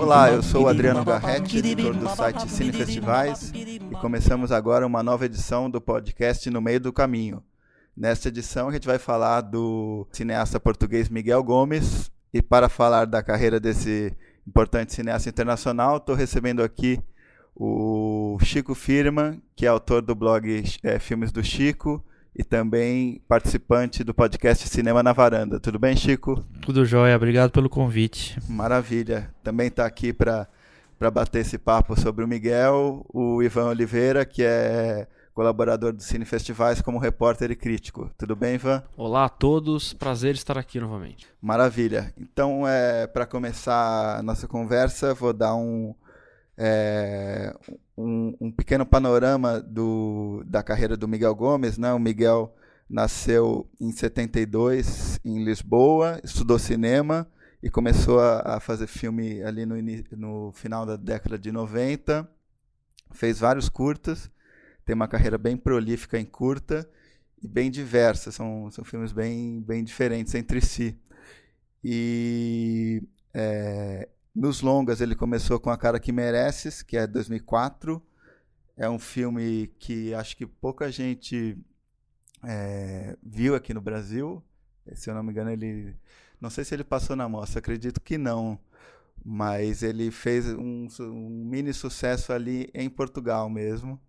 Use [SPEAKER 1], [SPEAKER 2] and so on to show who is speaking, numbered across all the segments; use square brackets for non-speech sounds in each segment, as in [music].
[SPEAKER 1] Olá, eu sou o Adriano Garretti, editor do site Cine Festivais, e começamos agora uma nova edição do podcast No Meio do Caminho. Nesta edição a gente vai falar do cineasta português Miguel Gomes, e para falar da carreira desse importante cineasta internacional, estou recebendo aqui o Chico Firman, que é autor do blog é, Filmes do Chico e também participante do podcast Cinema na Varanda. Tudo bem, Chico?
[SPEAKER 2] Tudo jóia, obrigado pelo convite.
[SPEAKER 1] Maravilha. Também está aqui para bater esse papo sobre o Miguel, o Ivan Oliveira, que é colaborador do Cine Festivais como repórter e crítico. Tudo bem, Ivan?
[SPEAKER 3] Olá a todos, prazer estar aqui novamente.
[SPEAKER 1] Maravilha. Então, é, para começar a nossa conversa, vou dar um, é, um, um, pequeno panorama do, da carreira do Miguel Gomes. Né? O Miguel nasceu em 72 em Lisboa, estudou cinema e começou a, a fazer filme ali no, no, final da década de 90. Fez vários curtas, tem uma carreira bem prolífica em curta e bem diversa. São, são filmes bem, bem diferentes entre si. E é, nos longas, ele começou com A Cara Que Mereces, que é 2004. É um filme que acho que pouca gente é, viu aqui no Brasil. Se eu não me engano, ele. Não sei se ele passou na mostra, acredito que não. Mas ele fez um, um mini sucesso ali em Portugal mesmo.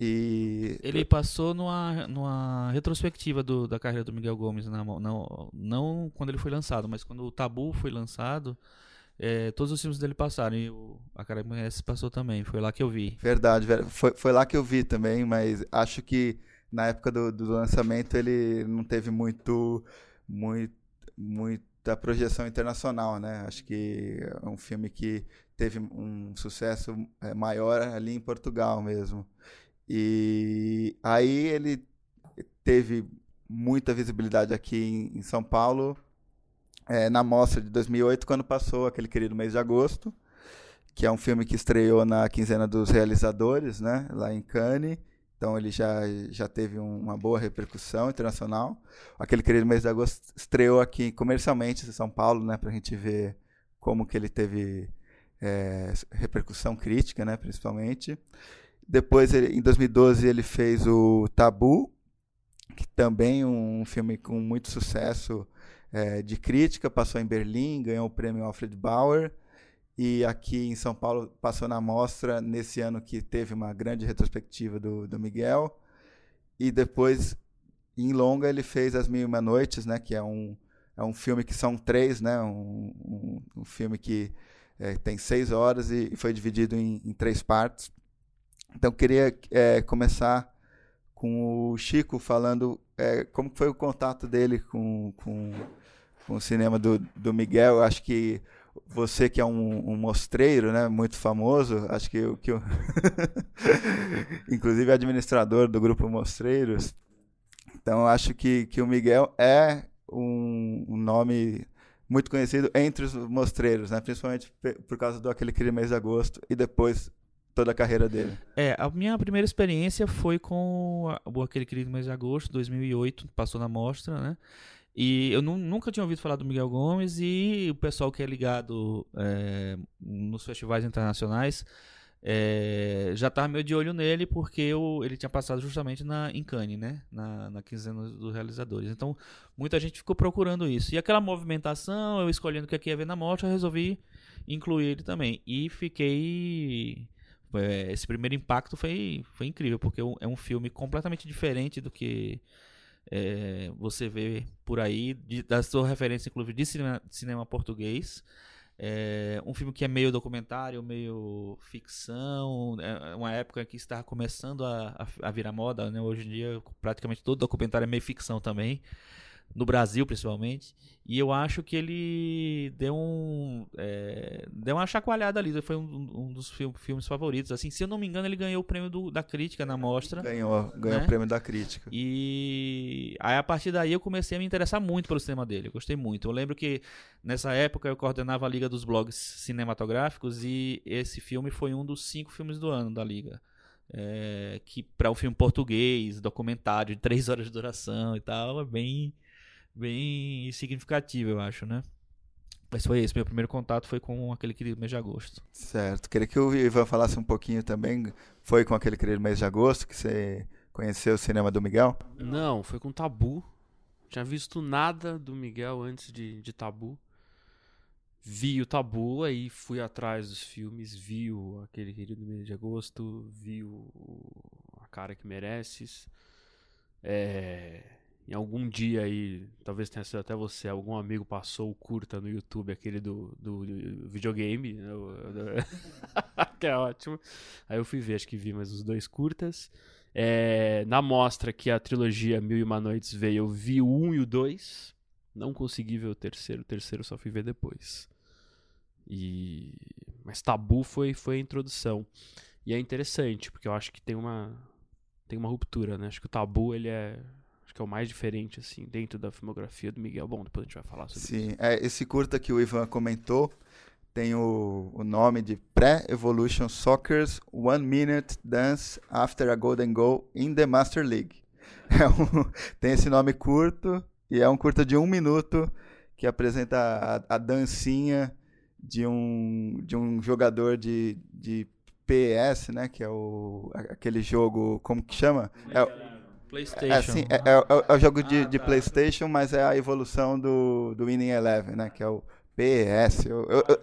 [SPEAKER 1] E...
[SPEAKER 2] Ele passou numa, numa retrospectiva do, da carreira do Miguel Gomes, na, não, não quando ele foi lançado, mas quando o Tabu foi lançado, é, todos os filmes dele passaram e o A Cara Conhece passou também. Foi lá que eu vi.
[SPEAKER 1] Verdade, foi, foi lá que eu vi também, mas acho que na época do, do lançamento ele não teve muito, muito, muita projeção internacional, né? Acho que é um filme que teve um sucesso é, maior ali em Portugal mesmo. E aí ele teve muita visibilidade aqui em, em São Paulo é, na mostra de 2008, quando passou aquele querido mês de agosto, que é um filme que estreou na quinzena dos realizadores, né, lá em Cannes. Então ele já, já teve uma boa repercussão internacional. Aquele querido mês de agosto estreou aqui comercialmente em São Paulo, né, para a gente ver como que ele teve é, repercussão crítica, né, principalmente. Depois, ele, em 2012, ele fez o Tabu, que também um filme com muito sucesso é, de crítica, passou em Berlim, ganhou o prêmio Alfred Bauer. E aqui em São Paulo passou na mostra nesse ano que teve uma grande retrospectiva do, do Miguel. E depois, em longa, ele fez As Mil e Uma Noites, né, que é um, é um filme que são três, né, um, um, um filme que é, tem seis horas e, e foi dividido em, em, três partes. Então, queria é, começar com o Chico falando é, como foi o contato dele com, com com o cinema do, do Miguel. Acho que você que é um, um mostreiro, né, muito famoso, acho que, que eu... [laughs] inclusive administrador do grupo Mostreiros. Então acho que, que o Miguel é um, um nome muito conhecido entre os mostreiros, né, principalmente por causa do aquele crime mês de agosto e depois toda a carreira dele.
[SPEAKER 2] É, a minha primeira experiência foi com o aquele crime mês de agosto, 2008, passou na mostra, né? E eu nunca tinha ouvido falar do Miguel Gomes e o pessoal que é ligado é, nos festivais internacionais é, já estava meio de olho nele porque eu, ele tinha passado justamente na, em né? Na, na quinzena dos realizadores. Então, muita gente ficou procurando isso. E aquela movimentação, eu escolhendo o que ia ver na morte, eu resolvi incluir ele também. E fiquei... É, esse primeiro impacto foi, foi incrível, porque é um filme completamente diferente do que é, você vê por aí, de, da sua referência, inclusive, de cinema, cinema português. É um filme que é meio documentário, meio ficção, é uma época que está começando a, a, a virar moda, né? Hoje em dia, praticamente todo documentário é meio ficção também no Brasil principalmente. E eu acho que ele deu um é, deu uma chacoalhada ali. Foi um, um dos filmes favoritos. Assim, se eu não me engano, ele ganhou o prêmio do, da crítica na mostra.
[SPEAKER 1] Ganhou, ganhou né? o prêmio da crítica.
[SPEAKER 2] E aí a partir daí eu comecei a me interessar muito pelo cinema dele. Eu gostei muito. Eu lembro que nessa época eu coordenava a liga dos blogs cinematográficos e esse filme foi um dos cinco filmes do ano da liga. É, que para um filme português, documentário de três horas de duração e tal, é bem bem significativo, eu acho, né? Mas foi esse, meu primeiro contato foi com aquele querido mês de agosto.
[SPEAKER 1] Certo. Queria que o Ivan falasse um pouquinho também. Foi com aquele querido mês de agosto que você conheceu o cinema do Miguel?
[SPEAKER 3] Não, foi com Tabu. Tinha visto nada do Miguel antes de, de Tabu. Vi o Tabu, aí fui atrás dos filmes, vi o aquele querido mês de agosto, vi o, A Cara Que Mereces. É, em algum dia aí, talvez tenha sido até você, algum amigo passou o curta no YouTube, aquele do, do, videogame, né, [laughs] que é ótimo. Aí eu fui ver, acho que vi mais os dois curtas. É, na mostra que a trilogia Mil e Uma Noites veio, eu vi o 1 e o 2. Não consegui ver o terceiro, o terceiro só fui ver depois. E... Mas Tabu foi, foi a introdução. E é interessante, porque eu acho que tem uma, tem uma ruptura, né? Acho que o Tabu, ele é... Acho que é o mais diferente, assim, dentro da filmografia do Miguel. Bom, depois a gente vai falar sobre isso.
[SPEAKER 1] Sim, é, esse curta que o Ivan comentou tem o, o nome de Pré-Evolution Soccer's One Minute Dance After a Golden Goal in the Master League. [laughs] É um- tem esse nome curto e é um curta de um minuto que apresenta a, a dancinha de um, de um jogador de, de PS, né? Que é o, aquele jogo, como que chama? É, o-
[SPEAKER 2] PlayStation.
[SPEAKER 1] é, sim, é, é, o- é o jogo de,
[SPEAKER 2] Ah,
[SPEAKER 1] de
[SPEAKER 2] tá.
[SPEAKER 1] PlayStation, mas é a evolução do, do Winning Eleven, né? Que é o PS. Eu, eu, eu-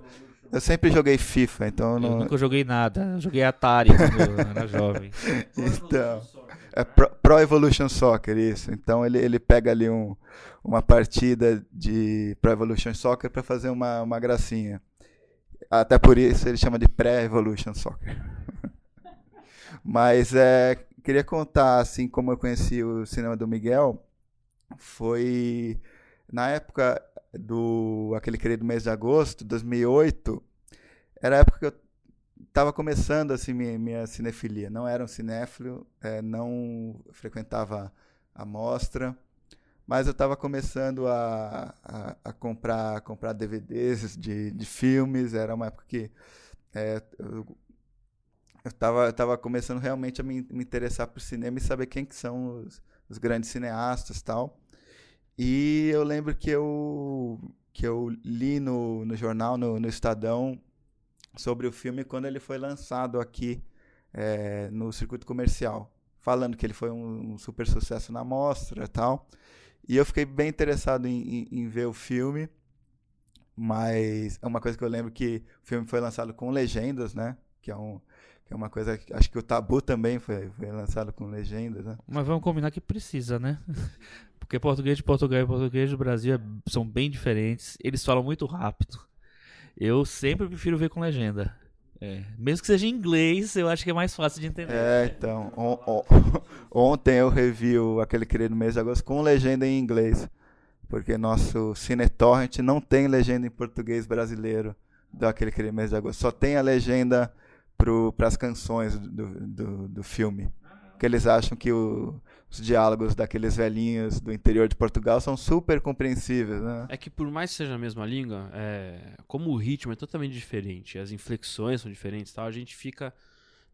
[SPEAKER 1] eu sempre joguei FIFA, então Eu não.
[SPEAKER 2] nunca joguei nada, eu joguei Atari quando eu [laughs] era jovem.
[SPEAKER 1] Então, é Pro, Pro Evolution Soccer, isso. Então ele, ele pega ali um, uma partida de Pro Evolution Soccer para fazer uma, uma gracinha. Até por isso ele chama de Pré-Evolution Soccer. [laughs] Mas é, queria contar assim como eu conheci o cinema do Miguel. Foi na época do aquele querido mês de agosto, 2008. Era a época que eu estava começando assim minha, minha cinefilia. Não era um cinéfilo, eh, não frequentava a mostra, mas eu estava começando a, a, a comprar comprar DVDs de, de filmes. Era uma época que eh, eu eu estava eu tava começando realmente a me, me interessar por cinema e saber quem que são os, os grandes cineastas tal. E eu lembro que eu que eu li no, no jornal, no, no Estadão, sobre o filme quando ele foi lançado aqui eh, no circuito comercial, falando que ele foi um, um super sucesso na mostra tal. E eu fiquei bem interessado em, em, em ver o filme, mas é uma coisa que eu lembro que o filme foi lançado com legendas, né? Que é, um, que é uma coisa que acho que o Tabu também foi, foi lançado com legendas, né?
[SPEAKER 2] Mas vamos combinar que precisa, né? [laughs] Porque português de Portugal e português do Brasil é- são bem diferentes. Eles falam muito rápido. Eu sempre prefiro ver com legenda. É, Mesmo que seja em inglês, eu acho que é mais fácil de entender.
[SPEAKER 1] É, então, on- on- [laughs] ontem eu revi o- aquele querido mês de agosto com legenda em inglês, porque nosso CineTorrent não tem legenda em português brasileiro daquele querido mês de agosto, só tem a legenda para as canções do, do, do filme. Porque eles acham que o- os diálogos daqueles velhinhos do interior de Portugal são super compreensíveis, né?
[SPEAKER 3] É que por mais que seja a mesma língua, é, como o ritmo é totalmente diferente, as inflexões são diferentes, tal, a gente fica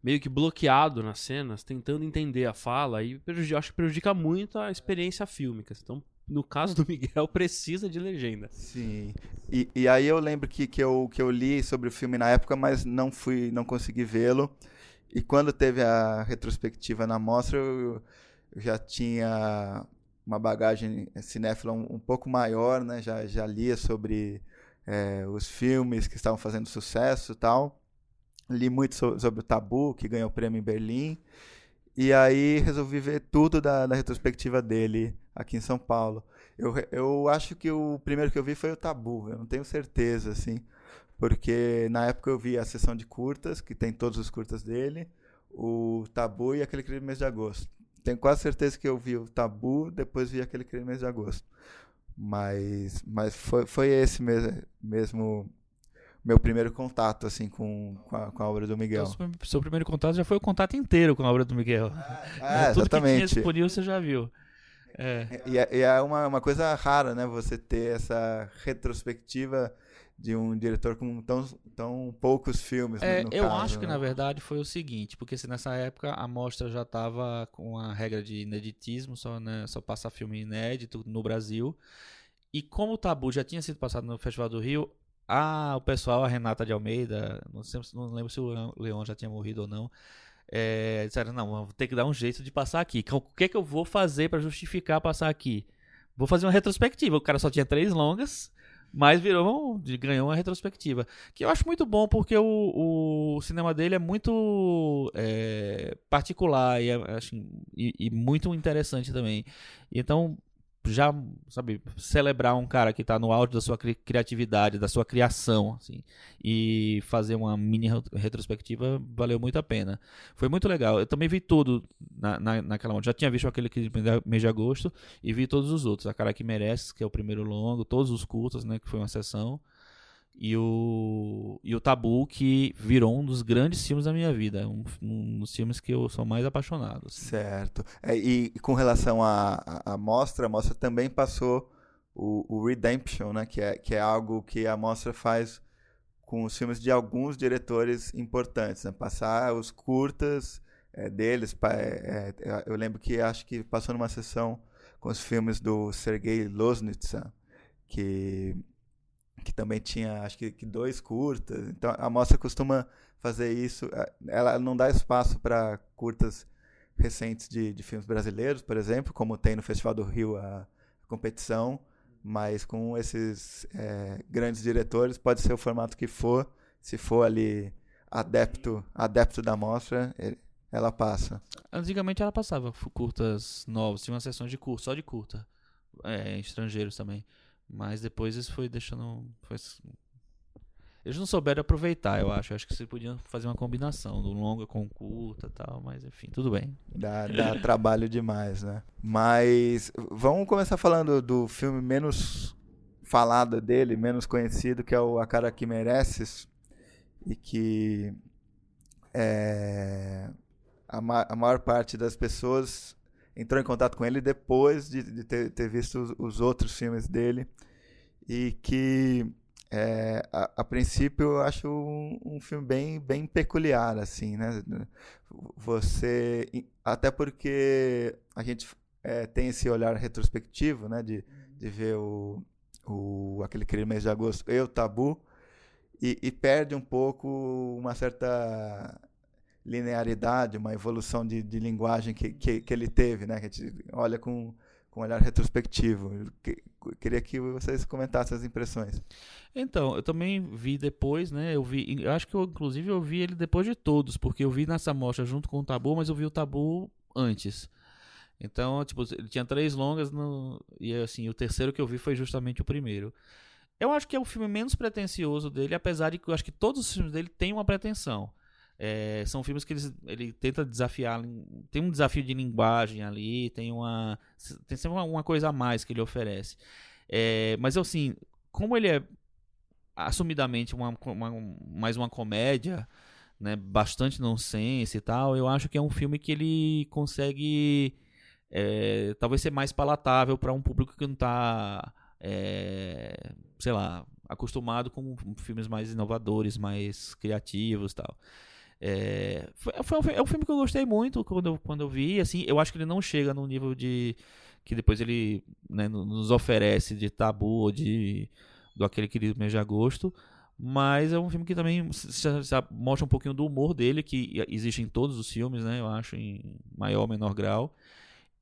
[SPEAKER 3] meio que bloqueado nas cenas, tentando entender a fala e prejudica, acho que prejudica muito a experiência fílmica. Então, no caso do Miguel, [laughs] precisa de legenda.
[SPEAKER 1] Sim. E, e aí eu lembro que, que, eu, que eu li sobre o filme na época, mas não fui, não consegui vê-lo. E quando teve a retrospectiva na mostra, eu, eu já tinha uma bagagem cinéfila um, um pouco maior, né? Já, já lia sobre eh, os filmes que estavam fazendo sucesso e tal. Li muito so- sobre o Tabu, que ganhou o prêmio em Berlim. E aí resolvi ver tudo da, da retrospectiva dele aqui em São Paulo. Eu, eu acho que o primeiro que eu vi foi o Tabu, eu não tenho certeza, assim. Porque na época eu vi a sessão de curtas, que tem todos os curtas dele, o Tabu e aquele crime mês de agosto. Tenho quase certeza que eu vi o Tabu, depois vi aquele crime mês de agosto. Mas, mas foi, foi esse mesmo, mesmo meu primeiro contato assim com, com, a, com a obra do Miguel.
[SPEAKER 2] Então, seu- primeiro contato já foi o contato inteiro com a obra do Miguel.
[SPEAKER 1] É,
[SPEAKER 2] Tudo que tinha
[SPEAKER 1] exatamente.
[SPEAKER 2] disponível você já viu. É.
[SPEAKER 1] E é, é uma, uma coisa rara, né? Você ter essa retrospectiva de um diretor com tão, tão poucos filmes.
[SPEAKER 2] É,
[SPEAKER 1] no, no
[SPEAKER 2] eu
[SPEAKER 1] caso,
[SPEAKER 2] acho que
[SPEAKER 1] né?
[SPEAKER 2] na verdade foi o seguinte, porque se nessa época a mostra já estava com a regra de ineditismo, só, né, só passa filme inédito no Brasil. E como o Tabu já tinha sido passado no Festival do Rio, ah, o pessoal, a Renata de Almeida, não, sei, não lembro se o Leon já tinha morrido ou não, é, disseram, não, vou ter que dar um jeito de passar aqui. O que é que eu vou fazer para justificar passar aqui? Vou fazer uma retrospectiva. O cara só tinha três longas, mas virou, ganhou uma retrospectiva. Que eu acho muito bom, porque o, o cinema dele é muito é, particular e, é, assim, e, e, muito interessante também. Então, já, sabe, celebrar um cara que está no auge da sua cri criatividade, da sua criação, assim, e fazer uma mini retrospectiva valeu muito a pena. Foi muito legal. Eu também vi tudo na, na, naquela Já tinha visto aquele que mês de agosto e vi todos os outros. A Cara Que Merece, que é o primeiro longo, todos os curtas, né, que foi uma sessão e o, e o Tabu, que virou um dos grandes filmes da minha vida. Um, um dos filmes que eu sou mais apaixonado.
[SPEAKER 1] Assim. Certo. É, e, com relação à, à mostra, a mostra também passou o, o, Redemption, né? Que é, que é algo que a mostra faz com os filmes de alguns diretores importantes. Né? Passar os curtas é, deles. É, é, eu lembro que acho que passou numa sessão com os filmes do Sergei Loznitsa, que que também tinha, acho que, que dois curtas. Então a mostra costuma fazer isso. É, ela não dá espaço para curtas recentes de, de filmes brasileiros, por exemplo, como tem no Festival do Rio a, competição, mas com esses é, grandes diretores, pode ser o formato que for, se for ali adepto, adepto da mostra, ela passa.
[SPEAKER 2] Antigamente ela passava curtas novos, tinha uma sessão de curta, só de curta, é, estrangeiros também. Mas depois isso foi deixando. Foi... Eles não souberam aproveitar, eu acho. Eu acho que vocês podiam fazer uma combinação do longa com curta tal, mas enfim, tudo bem.
[SPEAKER 1] Dá, dá [laughs] trabalho demais, né? Mas vamos começar falando do filme menos falado dele, menos conhecido, que é o A Cara Que Mereces. E que é, a, ma a maior parte das pessoas entrou em contato com ele depois de, de ter, ter, visto os, os, outros filmes dele. E que é, a, a, princípio eu acho um, um, filme bem, bem peculiar assim né? Você até porque a gente é, tem esse olhar retrospectivo né? De, de ver o, o aquele crime mês de agosto e o tabu e, e perde um pouco uma certa linearidade, uma evolução de, de linguagem que, que, que, ele teve, né? Que a gente olha com, com um olhar retrospectivo. Que, queria que vocês comentassem as impressões.
[SPEAKER 2] Então, eu também vi depois, né? Eu vi, eu acho que eu, inclusive eu vi ele depois de todos, porque eu vi nessa mostra junto com o Tabu, mas eu vi o Tabu antes. Então, tipo, ele tinha três longas no, e assim, o terceiro que eu vi foi justamente o primeiro. Eu acho que é o filme menos pretensioso dele, apesar de que eu acho que todos os filmes dele têm uma pretensão. É, são filmes que eles, ele tenta desafiar. Tem um desafio de linguagem ali, tem uma. Tem sempre uma, uma coisa a mais que ele oferece. É, mas assim, como ele é assumidamente uma, uma, mais uma comédia, né, bastante nonsense e tal, eu acho que é um filme que ele consegue é, talvez ser mais palatável para um público que não está, é, sei lá, acostumado com filmes mais inovadores, mais criativos e tal. É, foi, foi é um filme que eu gostei muito quando eu, quando eu vi. Assim, eu acho que ele não chega no nível de. que depois ele né, nos oferece de tabu ou de. do aquele querido mês de agosto. Mas é um filme que também mostra um pouquinho do humor dele, que existe em todos os filmes, né? Eu acho, em maior ou menor grau.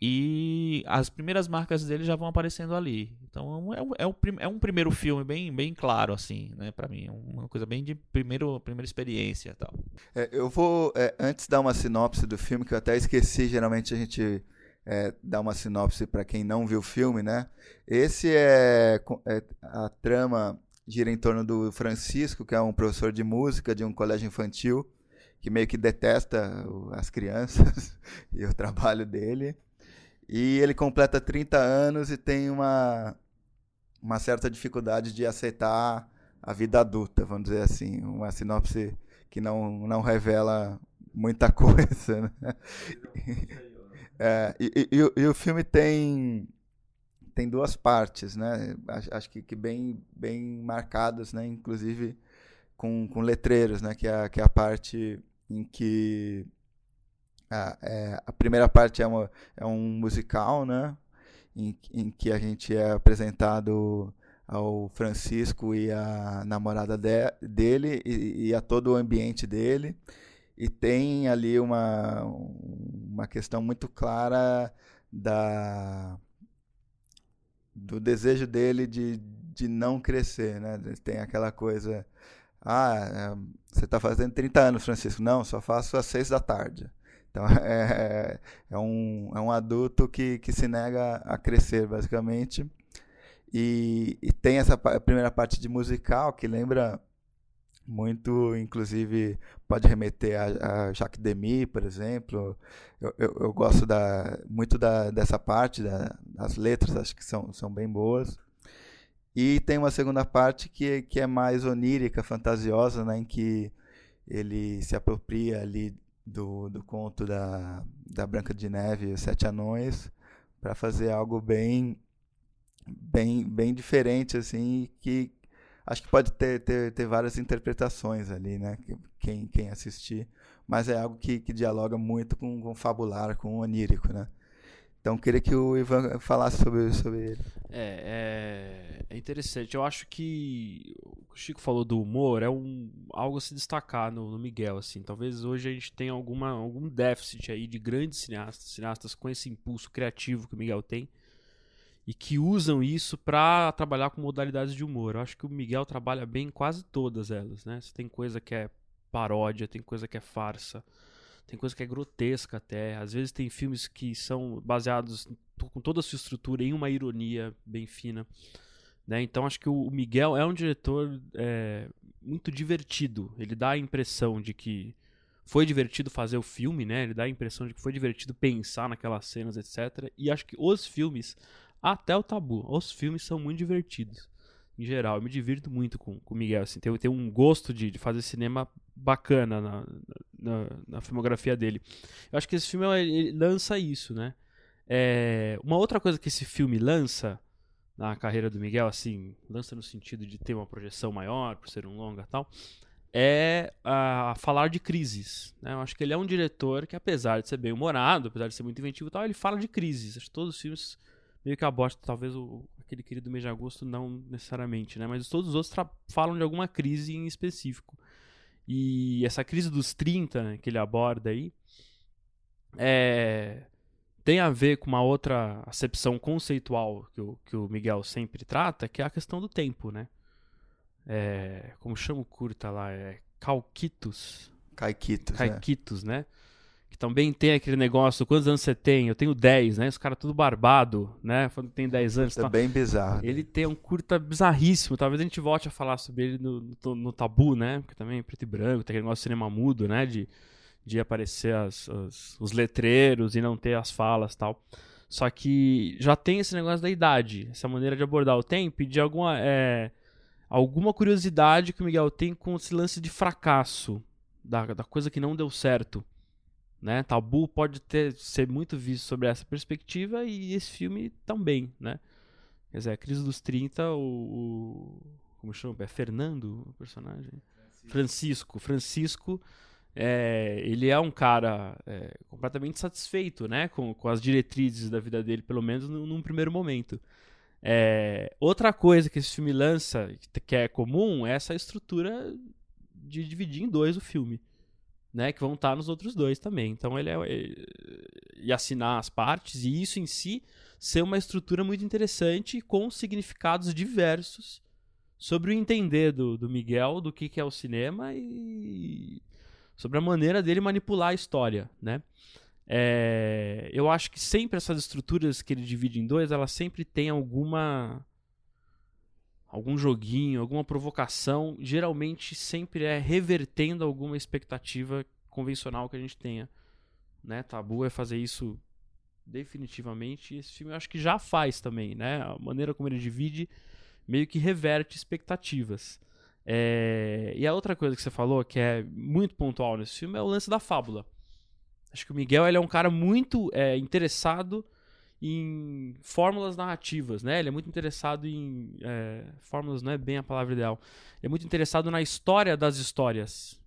[SPEAKER 2] E as primeiras marcas dele já vão aparecendo ali. Então é um, é um, é um primeiro filme bem, bem claro, assim, né, para mim. Uma coisa bem de primeiro, primeira experiência tal.
[SPEAKER 1] É, eu vou, é, antes dar uma sinopse do filme, que eu até esqueci, geralmente a gente é, dá uma sinopse para quem não viu o filme, né? Esse é, é, a trama gira em torno do Francisco, que é um professor de música de um colégio infantil, que meio que detesta as crianças [laughs] e o trabalho dele. E ele completa 30 anos e tem uma, uma certa dificuldade de aceitar a vida adulta, vamos dizer assim. Uma sinopse que não, não revela muita [laughs] coisa. Né? É, e, e, e, o filme tem, tem duas partes, né? Acho, acho que, que, bem, bem marcadas, né? inclusive com, com letreiros, né? que, é, que é a parte em que a, é, a primeira parte é, uma, é um musical, né? Em, em, que a gente é apresentado ao Francisco e a namorada de, dele e, e, a todo o ambiente dele. E tem ali uma, uma questão muito clara da, do desejo dele de, de não crescer. Né? Tem aquela coisa. Ah, é, você está fazendo 30 anos, Francisco. Não, só faço às 6 da tarde. Então [laughs] é, é, um, é um adulto que, que se nega a crescer, basicamente. E, e tem essa primeira parte de musical que lembra muito, inclusive, pode remeter a, a Jacques Demy, por exemplo. Eu, eu, eu gosto da, muito da, dessa parte, da, das letras, acho que são, são bem boas. E tem uma segunda parte que, que é mais onírica, fantasiosa, né, em que ele se apropria ali do, do conto da, da Branca de Neve e os Sete Anões para fazer algo bem bem, bem diferente, assim, que acho que pode ter, ter, ter várias interpretações ali, né? Quem, quem assistir. Mas é algo que, que dialoga muito com, com o fabular, com o onírico, né? Então queria que o Ivan falasse sobre, sobre ele.
[SPEAKER 3] É, é, é, interessante. Eu acho que o Chico falou do humor é um, algo a se destacar no, no, Miguel. assim. Talvez hoje a gente tenha alguma, algum déficit aí de grandes cineastas, cineastas com esse impulso criativo que o Miguel tem e que usam isso para trabalhar com modalidades de humor. Eu acho que o Miguel trabalha bem em quase todas elas, né? Você tem coisa que é paródia, tem coisa que é farsa, tem coisa que é grotesca até. Às vezes tem filmes que são baseados com toda a sua estrutura em uma ironia bem fina. Né? Então acho que o Miguel é um diretor é, muito divertido. Ele dá a impressão de que foi divertido fazer o filme, né? Ele dá a impressão de que foi divertido pensar naquelas cenas, etc. E acho que os filmes até o tabu. Os filmes são muito divertidos. Em geral, eu me divirto muito com o Miguel. Assim, tem, tem um gosto de, de fazer cinema bacana na, na, na, filmografia dele. Eu acho que esse filme ele lança isso, né? É, uma outra coisa que esse filme lança na carreira do Miguel, assim, lança no sentido de ter uma projeção maior, por ser um longa tal, é a falar de crises. Né? Eu acho que ele é um diretor que, apesar de ser bem humorado, apesar de ser muito inventivo tal, ele fala de crises. Acho que todos os filmes meio que aborda, talvez o, aquele querido mês de agosto não necessariamente, né? Mas todos os outros falam de alguma crise em específico. E essa crise dos 30 né, que ele aborda aí é, tem a ver com uma outra acepção conceitual que o, que o Miguel sempre trata, que é a questão do tempo, né? É, como chama o curta lá? É Calquitos.
[SPEAKER 1] Caiquitos,
[SPEAKER 3] Caiquitos, é. né? Que também tem aquele negócio, quantos anos você tem? Eu tenho 10, né? Os caras tudo barbado, né? Falando que tem 10 anos.
[SPEAKER 1] É tá... bem bizarro.
[SPEAKER 3] Ele tem um curta bizarríssimo. Talvez a gente volte a falar sobre ele no, no, no Tabu, né? Porque também é preto e branco, tem aquele negócio de cinema mudo, né? De, de aparecer as, as, os letreiros e não ter as falas tal. Só que já tem esse negócio da idade, essa maneira de abordar o tempo e de alguma, é, alguma curiosidade que o Miguel tem com esse lance de fracasso, da, da coisa que não deu certo. Né? Tabu pode ter, ser muito visto sobre essa perspectiva e esse filme também, né? Quer dizer, a crise dos 30, o, o como chama? É Fernando, o personagem? Francisco. Francisco, Francisco é, ele é um cara é, completamente satisfeito, né? Com, com as diretrizes da vida dele, pelo menos num, num primeiro momento. É, outra coisa que esse filme lança, que é comum, é essa estrutura de dividir em dois o filme né, que vão estar nos outros dois também. Então ele é, é, e assinar as partes e isso em si ser uma estrutura muito interessante com significados diversos sobre o entender do, do Miguel do que, que é o cinema e sobre a maneira dele manipular a história, né? É, eu acho que sempre essas estruturas que ele divide em dois, elas sempre têm alguma algum joguinho, alguma provocação, geralmente sempre é revertendo alguma expectativa convencional que a gente tenha. Né? Tabu é fazer isso definitivamente. E esse filme eu acho que já faz também, né? A maneira como ele divide meio que reverte expectativas. É... E a outra coisa que você falou, que é muito pontual nesse filme, é o lance da fábula. Acho que o Miguel ele é um cara muito é, interessado em fórmulas narrativas, né? Ele é muito interessado em é, fórmulas, não é bem a palavra ideal. Ele é muito interessado na história das histórias,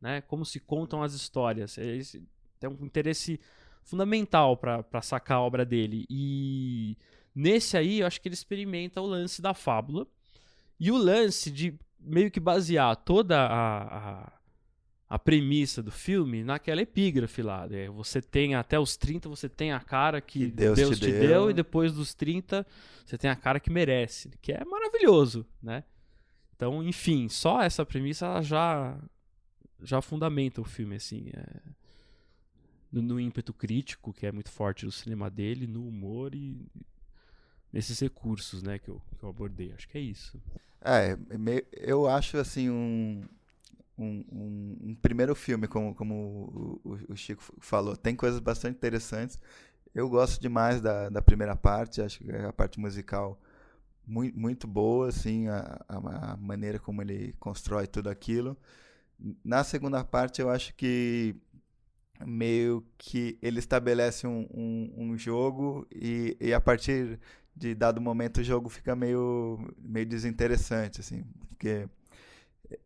[SPEAKER 3] né? Como se contam as histórias. Ele tem um interesse fundamental para sacar a obra dele. E nesse aí, eu acho que ele experimenta o lance da fábula E o lance de meio que basear toda a, a, a premissa do filme naquela epígrafe lá. Né? Você tem até os 30, você tem a cara que,
[SPEAKER 1] Que Deus
[SPEAKER 3] Deus,
[SPEAKER 1] te
[SPEAKER 3] te,
[SPEAKER 1] deu.
[SPEAKER 3] deu. e depois dos 30 você tem a cara que merece, que é maravilhoso, né? Então, enfim, só essa premissa ela já já fundamenta o filme assim, é, no, no ímpeto crítico que é muito forte do cinema dele, no humor e nesses recursos, né, que eu, que eu abordei. Acho que é isso.
[SPEAKER 1] É, me- eu acho assim um, um, um- um primeiro filme, como, como o, o- o Chico falou, tem coisas bastante interessantes. Eu gosto demais da, da primeira parte, acho que é a parte musical muito, muito boa, assim, a, a, maneira como ele constrói tudo aquilo. Na segunda parte, eu acho que meio que ele estabelece um, um, um jogo e, e a partir de dado momento o jogo fica meio, meio desinteressante, assim, porque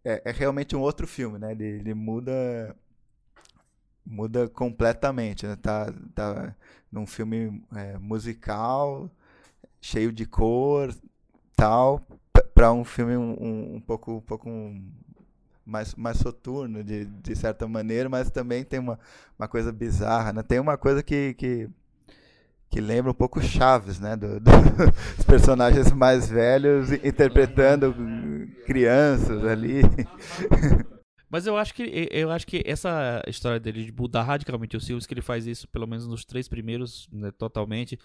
[SPEAKER 1] é, é realmente um outro filme, né? Ele, ele muda muda completamente, né? Tá, tá num filme é, musical, cheio de cor, tal, para um filme um, um, pouco, um pouco mais, mais soturno, de, de certa maneira, mas também tem uma, uma coisa bizarra, né? Tem uma coisa que, que, que lembra um pouco Chaves, né? Do, do- [laughs] os personagens mais velhos interpretando crianças ali. [laughs]
[SPEAKER 2] Mas eu acho que eu acho que essa história dele de mudar radicalmente os filmes, que ele faz isso pelo menos nos três primeiros, né, totalmente.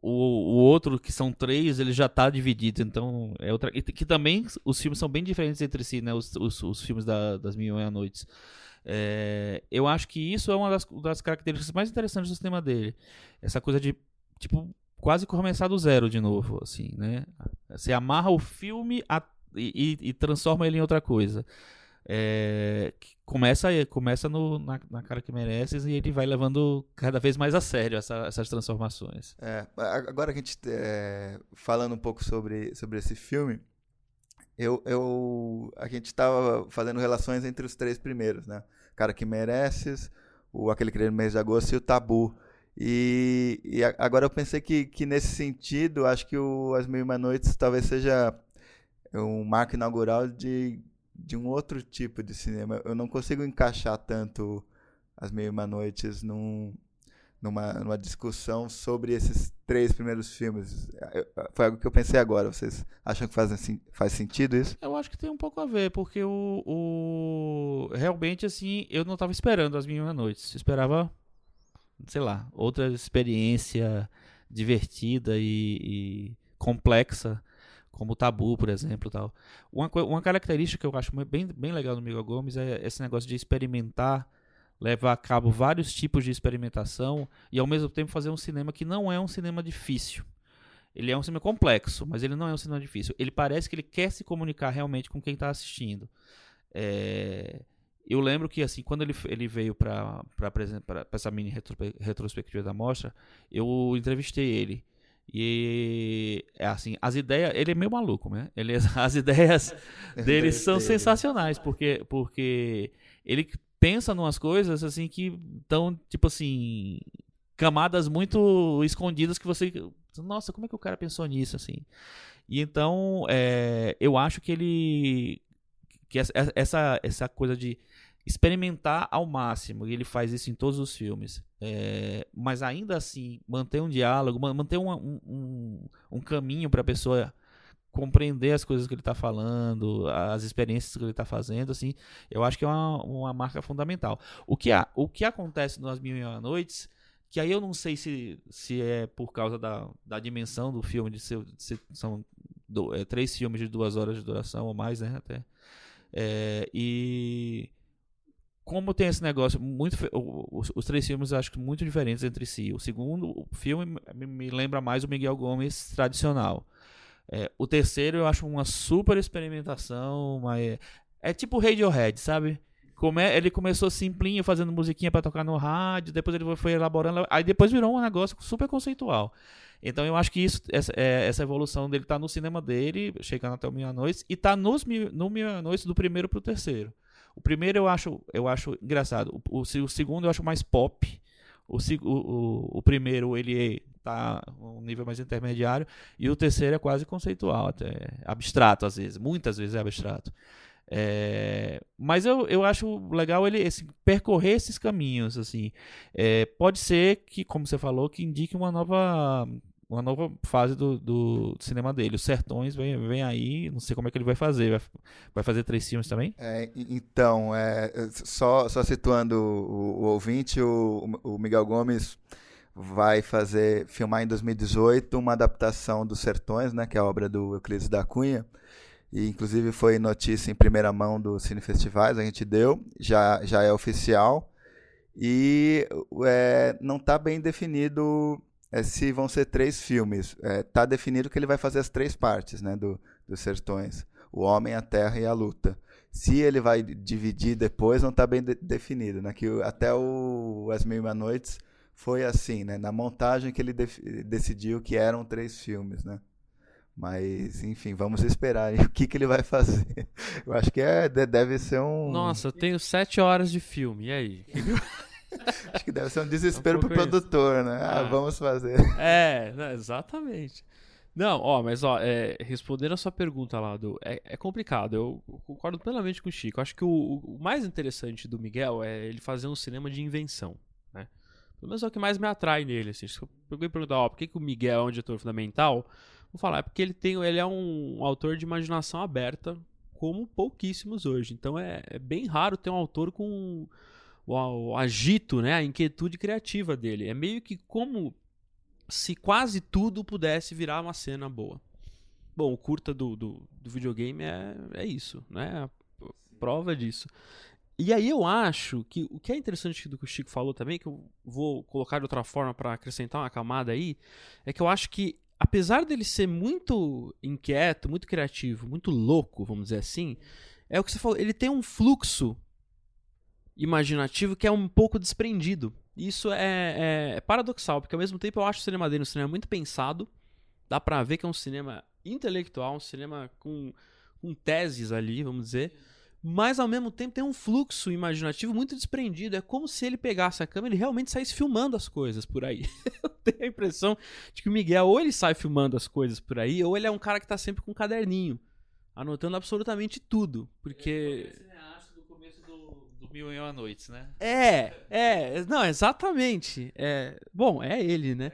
[SPEAKER 2] O, o outro, que são três, ele já tá dividido, então é outra. que também os filmes são bem diferentes entre si, né? Os, os, os filmes da- das Mil e Uma Noites. É, eu acho que isso é uma das, das características mais interessantes do cinema dele. Essa coisa de, tipo, quase começar do zero de novo, assim, né? Você amarra o filme a- e, e- transforma ele em outra coisa. É, começa começa no, na, na cara que mereces e ele vai levando cada vez mais a sério essa- essas transformações.
[SPEAKER 1] É, agora que a gente é, falando um pouco sobre, sobre esse filme, eu, eu a gente estava fazendo relações entre os três primeiros, né? Cara que mereces, o aquele que no mês de agosto e o Tabu. E, e agora eu pensei que, que nesse sentido, acho que o As Mil e Uma Noites talvez seja um marco inaugural de, de um outro tipo de cinema. Eu não consigo encaixar tanto As Mil e Uma Noites num, numa, numa discussão sobre esses três primeiros filmes. Eu- Foi algo que eu pensei agora. Vocês acham que faz, assim, faz sentido isso?
[SPEAKER 2] Eu acho que tem um pouco a ver, porque o, o- realmente assim, eu não estava esperando as minhas noites. Esperava, sei lá, outra experiência divertida e, e complexa, como o Tabu, por exemplo, tal. Uma, uma característica que eu acho bem, bem legal no Miguel Gomes é esse negócio de experimentar, levar a cabo vários tipos de experimentação e ao mesmo tempo fazer um cinema que não é um cinema difícil. Ele é um cinema complexo, mas ele não é um cinema difícil. Ele parece que ele quer se comunicar realmente com quem está assistindo. É, Eu lembro que assim, quando ele, ele veio para essa mini retrospe- retrospectiva da mostra, eu entrevistei ele. E é assim, as ideias, ele é meio maluco, né? Ele, [laughs] as ideias [laughs] dele são sensacionais, porque porque ele pensa numas coisas assim que estão tipo assim, camadas muito escondidas que você, nossa, como é que o cara pensou nisso assim? E então, é, eu acho que ele que essa- essa coisa de experimentar ao máximo, e ele faz isso em todos os filmes, é, mas ainda assim manter um diálogo, man- manter um, um, um caminho para a pessoa compreender as coisas que ele está falando, as experiências que ele está fazendo, assim, eu acho que é uma, uma marca fundamental. O que, há, o que acontece nas Mil e Uma Noites, que aí eu não sei se, se é por causa da, da dimensão do filme, de ser, de ser- são do- é, três filmes de duas horas de duração ou mais, né, até. É, e como tem esse negócio muito o- os, os três filmes acho que muito diferentes entre si o segundo filme me, me lembra mais o Miguel Gomes tradicional É, o terceiro eu acho uma super experimentação mas é tipo Radiohead sabe Come, ele começou simplinho fazendo musiquinha pra tocar no rádio depois ele foi- elaborando aí depois virou um negócio super conceitual então eu acho que isso essa, é, essa evolução dele tá no cinema dele chegando até o Mil Noites e tá nos no Mil Noites do primeiro pro terceiro o primeiro eu acho, eu acho engraçado. O, o, o segundo eu acho mais pop. O, o, o, primeiro ele tá um nível mais intermediário, e o terceiro é quase conceitual, até abstrato às vezes, muitas vezes é abstrato. É, mas eu, eu acho legal ele esse, percorrer esses caminhos assim é, pode ser que como você falou que indique uma nova uma nova fase do, do cinema dele. Os Sertões vem, vem aí, não sei como é que ele vai fazer. Vai, vai fazer três filmes também?
[SPEAKER 1] É, então, é, só, só situando o, o ouvinte, o, o, Miguel Gomes vai fazer, filmar em 2018 uma adaptação dos Sertões, né, que é a obra do Euclides da Cunha. E, inclusive foi notícia em primeira mão do Cine Festivais, a gente deu, já, já é oficial. E é, não está bem definido é, se vão ser três filmes. Está é, definido que ele vai fazer as três partes né, do, dos Sertões: O Homem, a Terra e a Luta. Se ele vai dividir depois, não está bem de definido. Né? Que até o As Mil e Uma Noites foi assim, né? na montagem que ele decidiu que eram três filmes. Né? Mas, enfim, vamos esperar [laughs] o que, que ele vai fazer. Eu acho que é, deve ser um.
[SPEAKER 3] Nossa, eu tenho sete horas de filme, e aí? [laughs] [laughs]
[SPEAKER 1] Acho que deve ser um desespero um pro produtor, isso. né? Ah, ah, vamos fazer.
[SPEAKER 3] É, exatamente. Não, ó, mas ó, é, respondendo a sua pergunta lá, do, é, é complicado. Eu concordo plenamente com o Chico. Acho que o, o, mais interessante do Miguel é ele fazer um cinema de invenção, né? Pelo menos é o que mais me atrai nele. Assim. Se eu perguntar, ó, por que, que o Miguel é um diretor fundamental? Vou falar, é porque ele tem, ele é um, um autor de imaginação aberta, como pouquíssimos hoje. Então é, é bem raro ter um autor com o, o agito, né, a inquietude criativa dele. É meio que como se quase tudo pudesse virar uma cena boa. Bom, o curta do, do, do videogame é, é isso, né? Prova disso. E aí eu acho que o que é interessante do que o Chico falou também, que eu vou colocar de outra forma para acrescentar uma camada aí, é que eu acho que apesar dele ser muito inquieto, muito criativo, muito louco, vamos dizer assim, é o que você falou, ele tem um fluxo imaginativo que é um pouco desprendido. Isso é, é, é, paradoxal, porque ao mesmo tempo eu acho o cinema dele um cinema muito pensado. Dá pra ver que é um cinema intelectual, um cinema com, com teses ali, vamos dizer. Mas ao mesmo tempo tem um fluxo imaginativo muito desprendido. É como se ele pegasse a câmera e realmente saísse filmando as coisas por aí. [laughs] eu tenho a impressão de que o Miguel ou ele sai filmando as coisas por aí, ou ele é um cara que tá sempre com um caderninho, anotando absolutamente tudo. Porque.
[SPEAKER 2] Mil e Uma Noites, né?
[SPEAKER 3] É, é, não, exatamente. É, bom, é ele, né?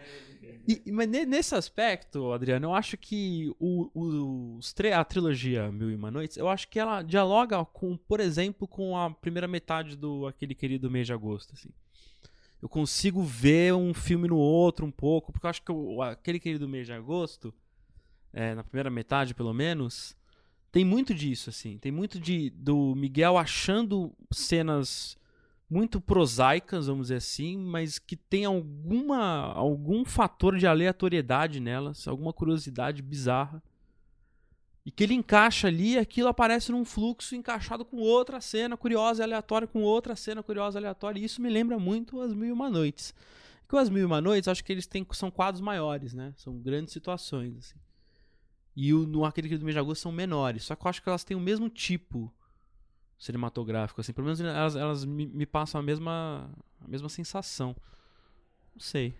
[SPEAKER 3] E, mas nesse aspecto, Adriano, eu acho que o, o, a trilogia Mil e Uma Noites, eu acho que ela dialoga com, por exemplo, com a primeira metade do aquele querido mês de agosto, assim. Eu consigo ver um filme no outro um pouco, porque eu acho que o, aquele querido mês de agosto, é, na primeira metade pelo menos, tem muito disso, assim. Tem muito de do Miguel achando cenas muito prosaicas, vamos dizer assim, mas que tem alguma algum fator de aleatoriedade nelas, alguma curiosidade bizarra. E que ele encaixa ali aquilo aparece num fluxo encaixado com outra cena curiosa e aleatória, com outra cena curiosa e aleatória. E isso me lembra muito As Mil e Uma Noites. Porque As Mil e Uma Noites, acho que eles têm, são quadros maiores, né? São grandes situações, assim e o, no Aquele do Mês de Agosto são menores. Só que eu acho que elas têm o mesmo tipo cinematográfico, assim. Pelo menos elas, elas me, me passam a mesma, a mesma sensação. Não sei.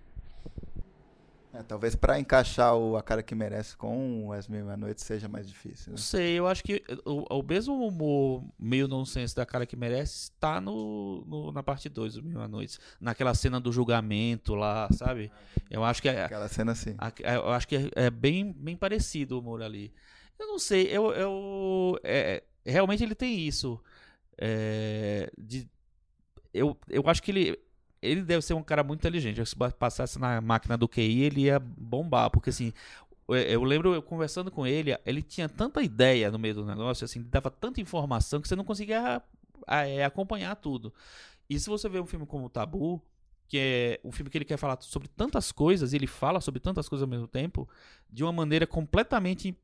[SPEAKER 1] É, talvez para encaixar o A Cara Que Merece com As Mil e Noites seja mais difícil. Né?
[SPEAKER 2] Não sei, eu acho que o, o mesmo humor meio nonsense da Cara Que Merece está no, no, na parte 2 do Mil e Noites. Naquela cena do julgamento lá, sabe? Eu acho que é.
[SPEAKER 1] Aquela cena sim.
[SPEAKER 2] A, é, eu acho que é, é, bem, bem parecido o humor ali. Eu não sei, eu. eu é, realmente ele tem isso. É, de, eu, eu acho que ele ele deve ser um cara muito inteligente. Se passasse na máquina do QI, ele ia bombar. Porque assim, eu lembro eu conversando com ele, ele tinha tanta ideia no meio do negócio, assim, dava tanta informação que você não conseguia é, acompanhar tudo. E se você vê um filme como o Tabu, que é um filme que ele quer falar sobre tantas coisas, e ele fala sobre tantas coisas ao mesmo tempo, de uma maneira completamente.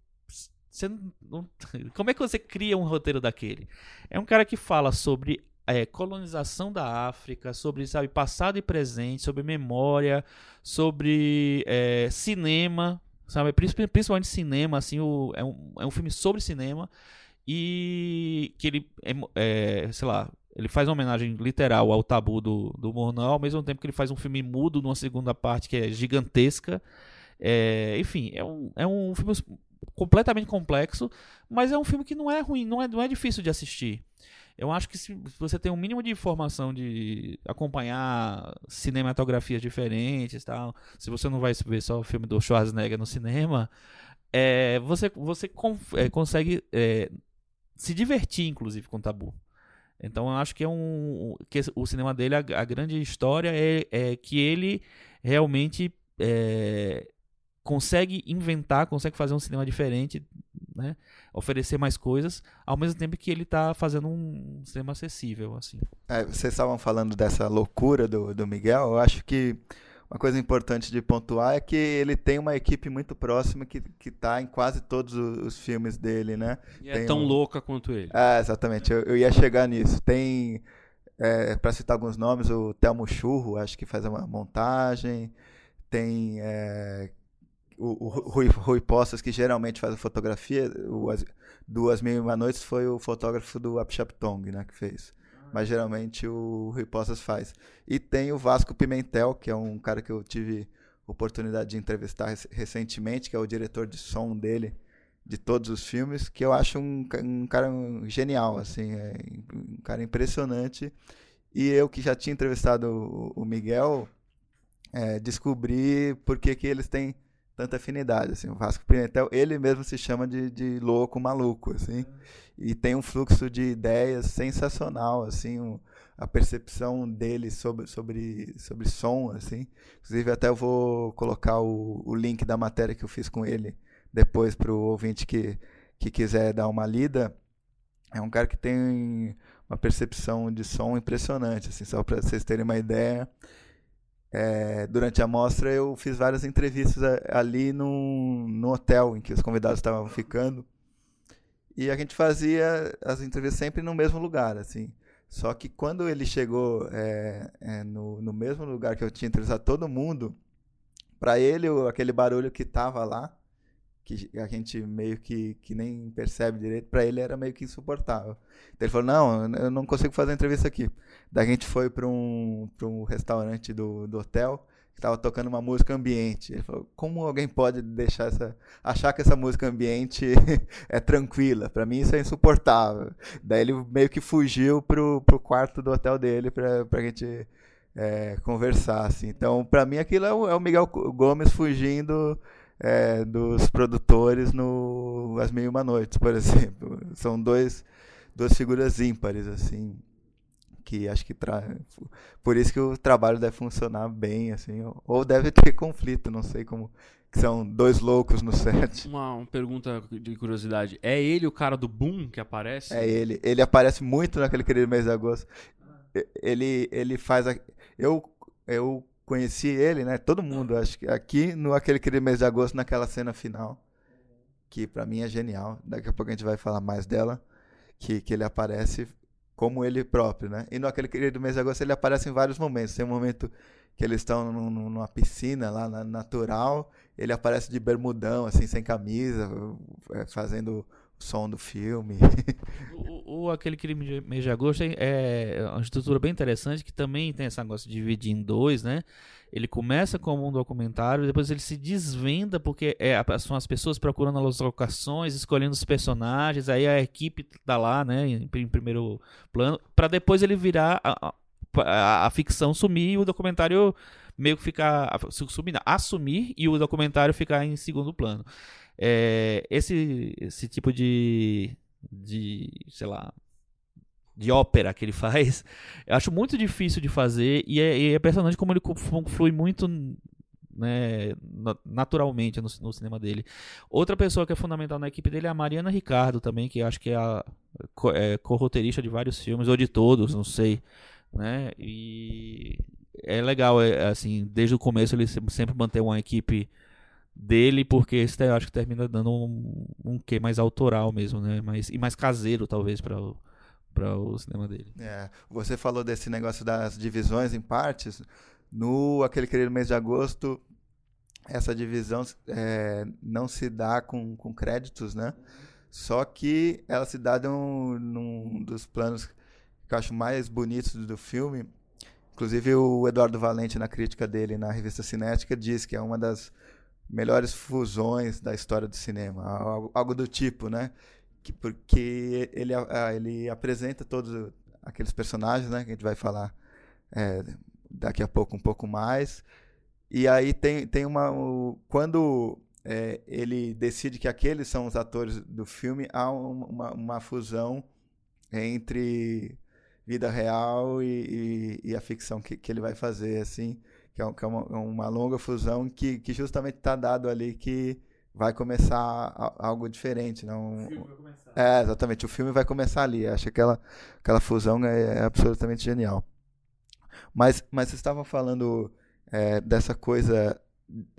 [SPEAKER 2] Você não... [laughs] Como é que você cria um roteiro daquele? É um cara que fala sobre é, colonização da África, sobre sabe, passado e presente, sobre memória, sobre é, cinema, sabe, principalmente cinema, assim, o, é, um, é um filme sobre cinema e que ele, é, é, sei lá, ele faz uma homenagem literal ao tabu do, do Murnau, ao mesmo tempo que ele faz um filme mudo numa segunda parte que é gigantesca. É, enfim, é um, é um filme completamente complexo, mas é um filme que não é ruim, não é, não é difícil de assistir. Eu acho que se você tem um mínimo de informação de acompanhar cinematografias diferentes, tal, se você não vai ver só o filme do Schwarzenegger no cinema, é, você, você é, consegue é, se divertir, inclusive, com o Tabu. Então eu acho que é um que o cinema dele a, a grande história é, é, que ele realmente é, consegue inventar, consegue fazer um cinema diferente, né? oferecer mais coisas, ao mesmo tempo que ele está fazendo um cinema acessível, assim.
[SPEAKER 1] É, vocês estavam falando dessa loucura do, do Miguel, eu acho que uma coisa importante de pontuar é que ele tem uma equipe muito próxima que, que tá em quase todos os, filmes dele, né?
[SPEAKER 3] E
[SPEAKER 1] é tem
[SPEAKER 3] é tão
[SPEAKER 1] um...
[SPEAKER 3] louca quanto ele.
[SPEAKER 1] É, exatamente. Eu, eu ia chegar nisso. Tem, é, para citar alguns nomes, o Telmo Churro, acho que faz uma montagem. Tem é, o, o Rui, Rui Postas, que geralmente faz a fotografia. O, as, Duas Mil e Uma Noites foi o fotógrafo do Apchaptong, né, que fez mas geralmente o Rui Poças faz. E tem o Vasco Pimentel, que é um cara que eu tive oportunidade de entrevistar recentemente, que é o diretor de som dele, de todos os filmes, que eu acho um, um cara genial, assim, é um cara impressionante. E eu que já tinha entrevistado o, o Miguel, é, descobri por que, que eles têm tanta afinidade. Assim. O Vasco Pimentel, ele mesmo se chama de, de louco maluco, assim, e tem um fluxo de ideias sensacional, assim, um, a percepção dele sobre, sobre, sobre som, assim. Inclusive, até eu vou colocar o, o link da matéria que eu fiz com ele depois para o ouvinte que, que quiser dar uma lida. É um cara que tem uma percepção de som impressionante, assim, só para vocês terem uma ideia é, durante a mostra eu fiz várias entrevistas ali no, no hotel em que os convidados estavam ficando. E a gente fazia as entrevistas sempre no mesmo lugar, assim. Só que quando ele chegou é, é, no, no mesmo lugar que eu tinha entrevistado todo mundo, para ele aquele barulho que estava lá que a gente meio que, que nem percebe direito, para ele era meio que insuportável. Então ele falou: Não, eu não consigo fazer a entrevista aqui. Daí a gente foi para um, um restaurante do, do hotel que estava tocando uma música ambiente. Ele falou: Como alguém pode deixar essa. achar que essa música ambiente [laughs] é tranquila? Para mim isso é insuportável. Daí ele meio que fugiu pro, pro quarto do hotel dele para a gente. É, conversar assim. Então, para mim aquilo é o, é o Miguel Gomes fugindo é, dos produtores no As e Uma Noites, por [laughs] exemplo. São dois, duas figuras ímpares, assim, que acho que tra... por isso que o trabalho deve funcionar bem, assim, ou deve ter conflito, não sei como que são dois loucos no [laughs] set.
[SPEAKER 3] Uma, uma, pergunta de curiosidade. É ele o cara do Boom que aparece?
[SPEAKER 1] É ele. Ele aparece muito naquele querido mês de agosto. Ele, ele faz. A... Eu, eu conheci ele, né? Todo mundo, acho que aqui no aquele aquele mês de agosto, naquela cena final, que para mim é genial. Daqui a pouco a gente vai falar mais dela, que, que ele aparece como ele próprio, né? E no aquele querido mês de agosto ele aparece em vários momentos. Tem um momento que eles estão numa piscina lá na natural, ele aparece de bermudão, assim, sem camisa, é, fazendo som do filme.
[SPEAKER 2] o, o, aquele crime de mês de agosto é, uma estrutura bem interessante que também tem esse negócio de dividir em dois, né? Ele começa como um documentário, depois ele se desvenda porque é, são as pessoas procurando as locações, escolhendo os personagens, aí a equipe tá lá, né, em, em primeiro plano, para depois ele virar a, a, a, ficção sumir e o documentário meio que ficar sumir, assumir e o documentário ficar em segundo plano. É, esse, esse tipo de, de, sei lá, de ópera que ele [laughs] faz, eu acho muito difícil de fazer e é, e é impressionante como ele flui muito né, naturalmente no, no, cinema dele. Outra pessoa que é fundamental na equipe dele é a Mariana Ricardo também, que acho que é a é, de vários filmes, ou de todos, não sei. Né? E é legal, é, assim, desde o começo ele sempre mantém uma equipe dele, porque esse eu acho que termina dando um, um quê mais autoral mesmo, né? Mais, e mais caseiro, talvez, para o, o cinema dele.
[SPEAKER 1] É, você falou desse negócio das divisões em partes. No aquele querido mês de agosto, essa divisão é, não se dá com, com créditos, né? Só que ela se dá num, num dos planos que eu acho mais bonitos do filme. Inclusive o Eduardo Valente, na crítica dele na revista Cinética, diz que é uma das melhores fusões da história do cinema, algo, algo do tipo, né? Que, porque ele, ele apresenta todos aqueles personagens, né? Que a gente vai falar é, daqui a pouco um pouco mais. E aí tem, tem uma. O, quando é, ele decide que aqueles são os atores do filme, há uma, uma fusão entre vida real e, e, e a ficção que, que, ele vai fazer, assim, que é, que é uma, uma, longa fusão que, que justamente está dado ali que vai começar algo diferente, não? É, exatamente. O filme vai começar ali. Acho que aquela, aquela fusão é, é absolutamente genial. Mas, mas vocês estavam falando é, dessa coisa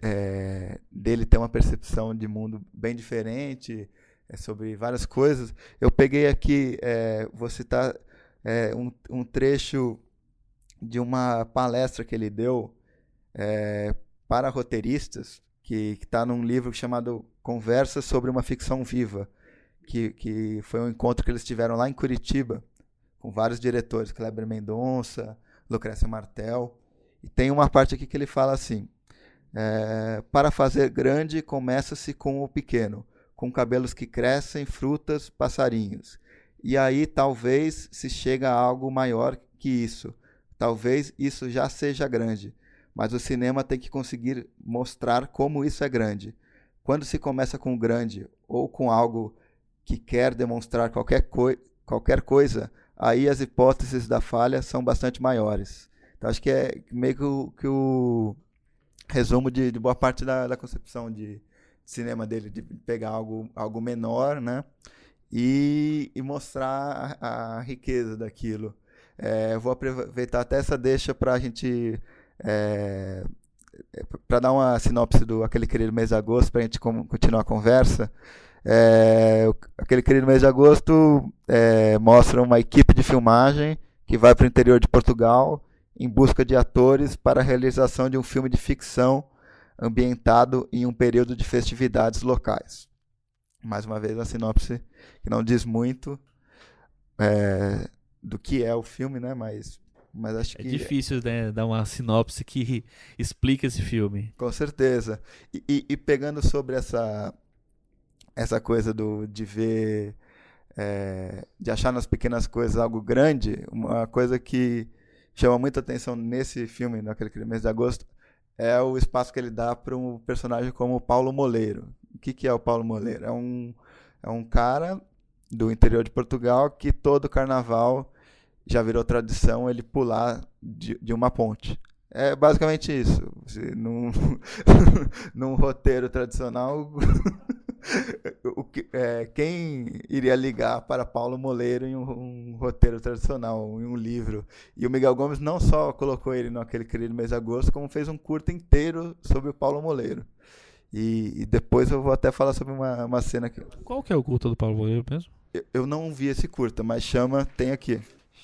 [SPEAKER 1] é, dele ter uma percepção de mundo bem diferente é, sobre várias coisas. Eu peguei aqui, é, vou citar é, um, um, trecho de uma palestra que ele deu é, para roteiristas, que está num livro chamado Conversas sobre uma Ficção Viva, que, que foi um encontro que eles tiveram lá em Curitiba, com vários diretores, Kleber Mendonça, Lucrécia Martel. E tem uma parte aqui que ele fala assim: é, para fazer grande, começa-se com o pequeno, com cabelos que crescem, frutas, passarinhos. E aí talvez se chega a algo maior que isso. Talvez isso já seja grande. Mas o cinema tem que conseguir mostrar como isso é grande. Quando se começa com grande ou com algo que quer demonstrar qualquer, coi qualquer coisa, aí as hipóteses da falha são bastante maiores. Então acho que é meio que o, que o resumo de, de boa parte da, da concepção de, de, cinema dele, de pegar algo, algo menor, né? E, e mostrar a, a riqueza daquilo. É, vou aproveitar até essa deixa para a gente. É, para dar uma sinopse do aquele querido mês de agosto, para a gente continuar a conversa. É, aquele querido mês de agosto é, mostra uma equipe de filmagem que vai para o interior de Portugal em busca de atores para a realização de um filme de ficção ambientado em um período de festividades locais. Mais uma vez, a sinopse que não diz muito é, do que é o filme, né? Mas, mas acho
[SPEAKER 2] é
[SPEAKER 1] que.
[SPEAKER 2] É difícil né, dar uma sinopse que [laughs] explica esse filme.
[SPEAKER 1] Com certeza. E, e, e pegando sobre essa, essa coisa do, de ver. É, de achar nas pequenas coisas algo grande, uma coisa que chama muita atenção nesse filme, naquele mês de agosto, é o espaço que ele dá para um personagem como o Paulo Moleiro. O que, que é o Paulo Moleiro? É um, é um cara do interior de Portugal que todo carnaval já virou tradição ele pular de, de uma ponte. É basicamente isso. Num, [laughs] num roteiro tradicional, [laughs] o que, é, quem iria ligar para Paulo Moleiro em um, um, roteiro tradicional, em um livro? E o Miguel Gomes não só colocou ele naquele querido mês de agosto, como fez um curto inteiro sobre o Paulo Moleiro. E, e depois eu vou até falar sobre uma, uma cena que.
[SPEAKER 2] Qual que é o curto do Paulo Moleiro mesmo?
[SPEAKER 1] Eu, eu não vi esse curta, mas chama. Tem aqui.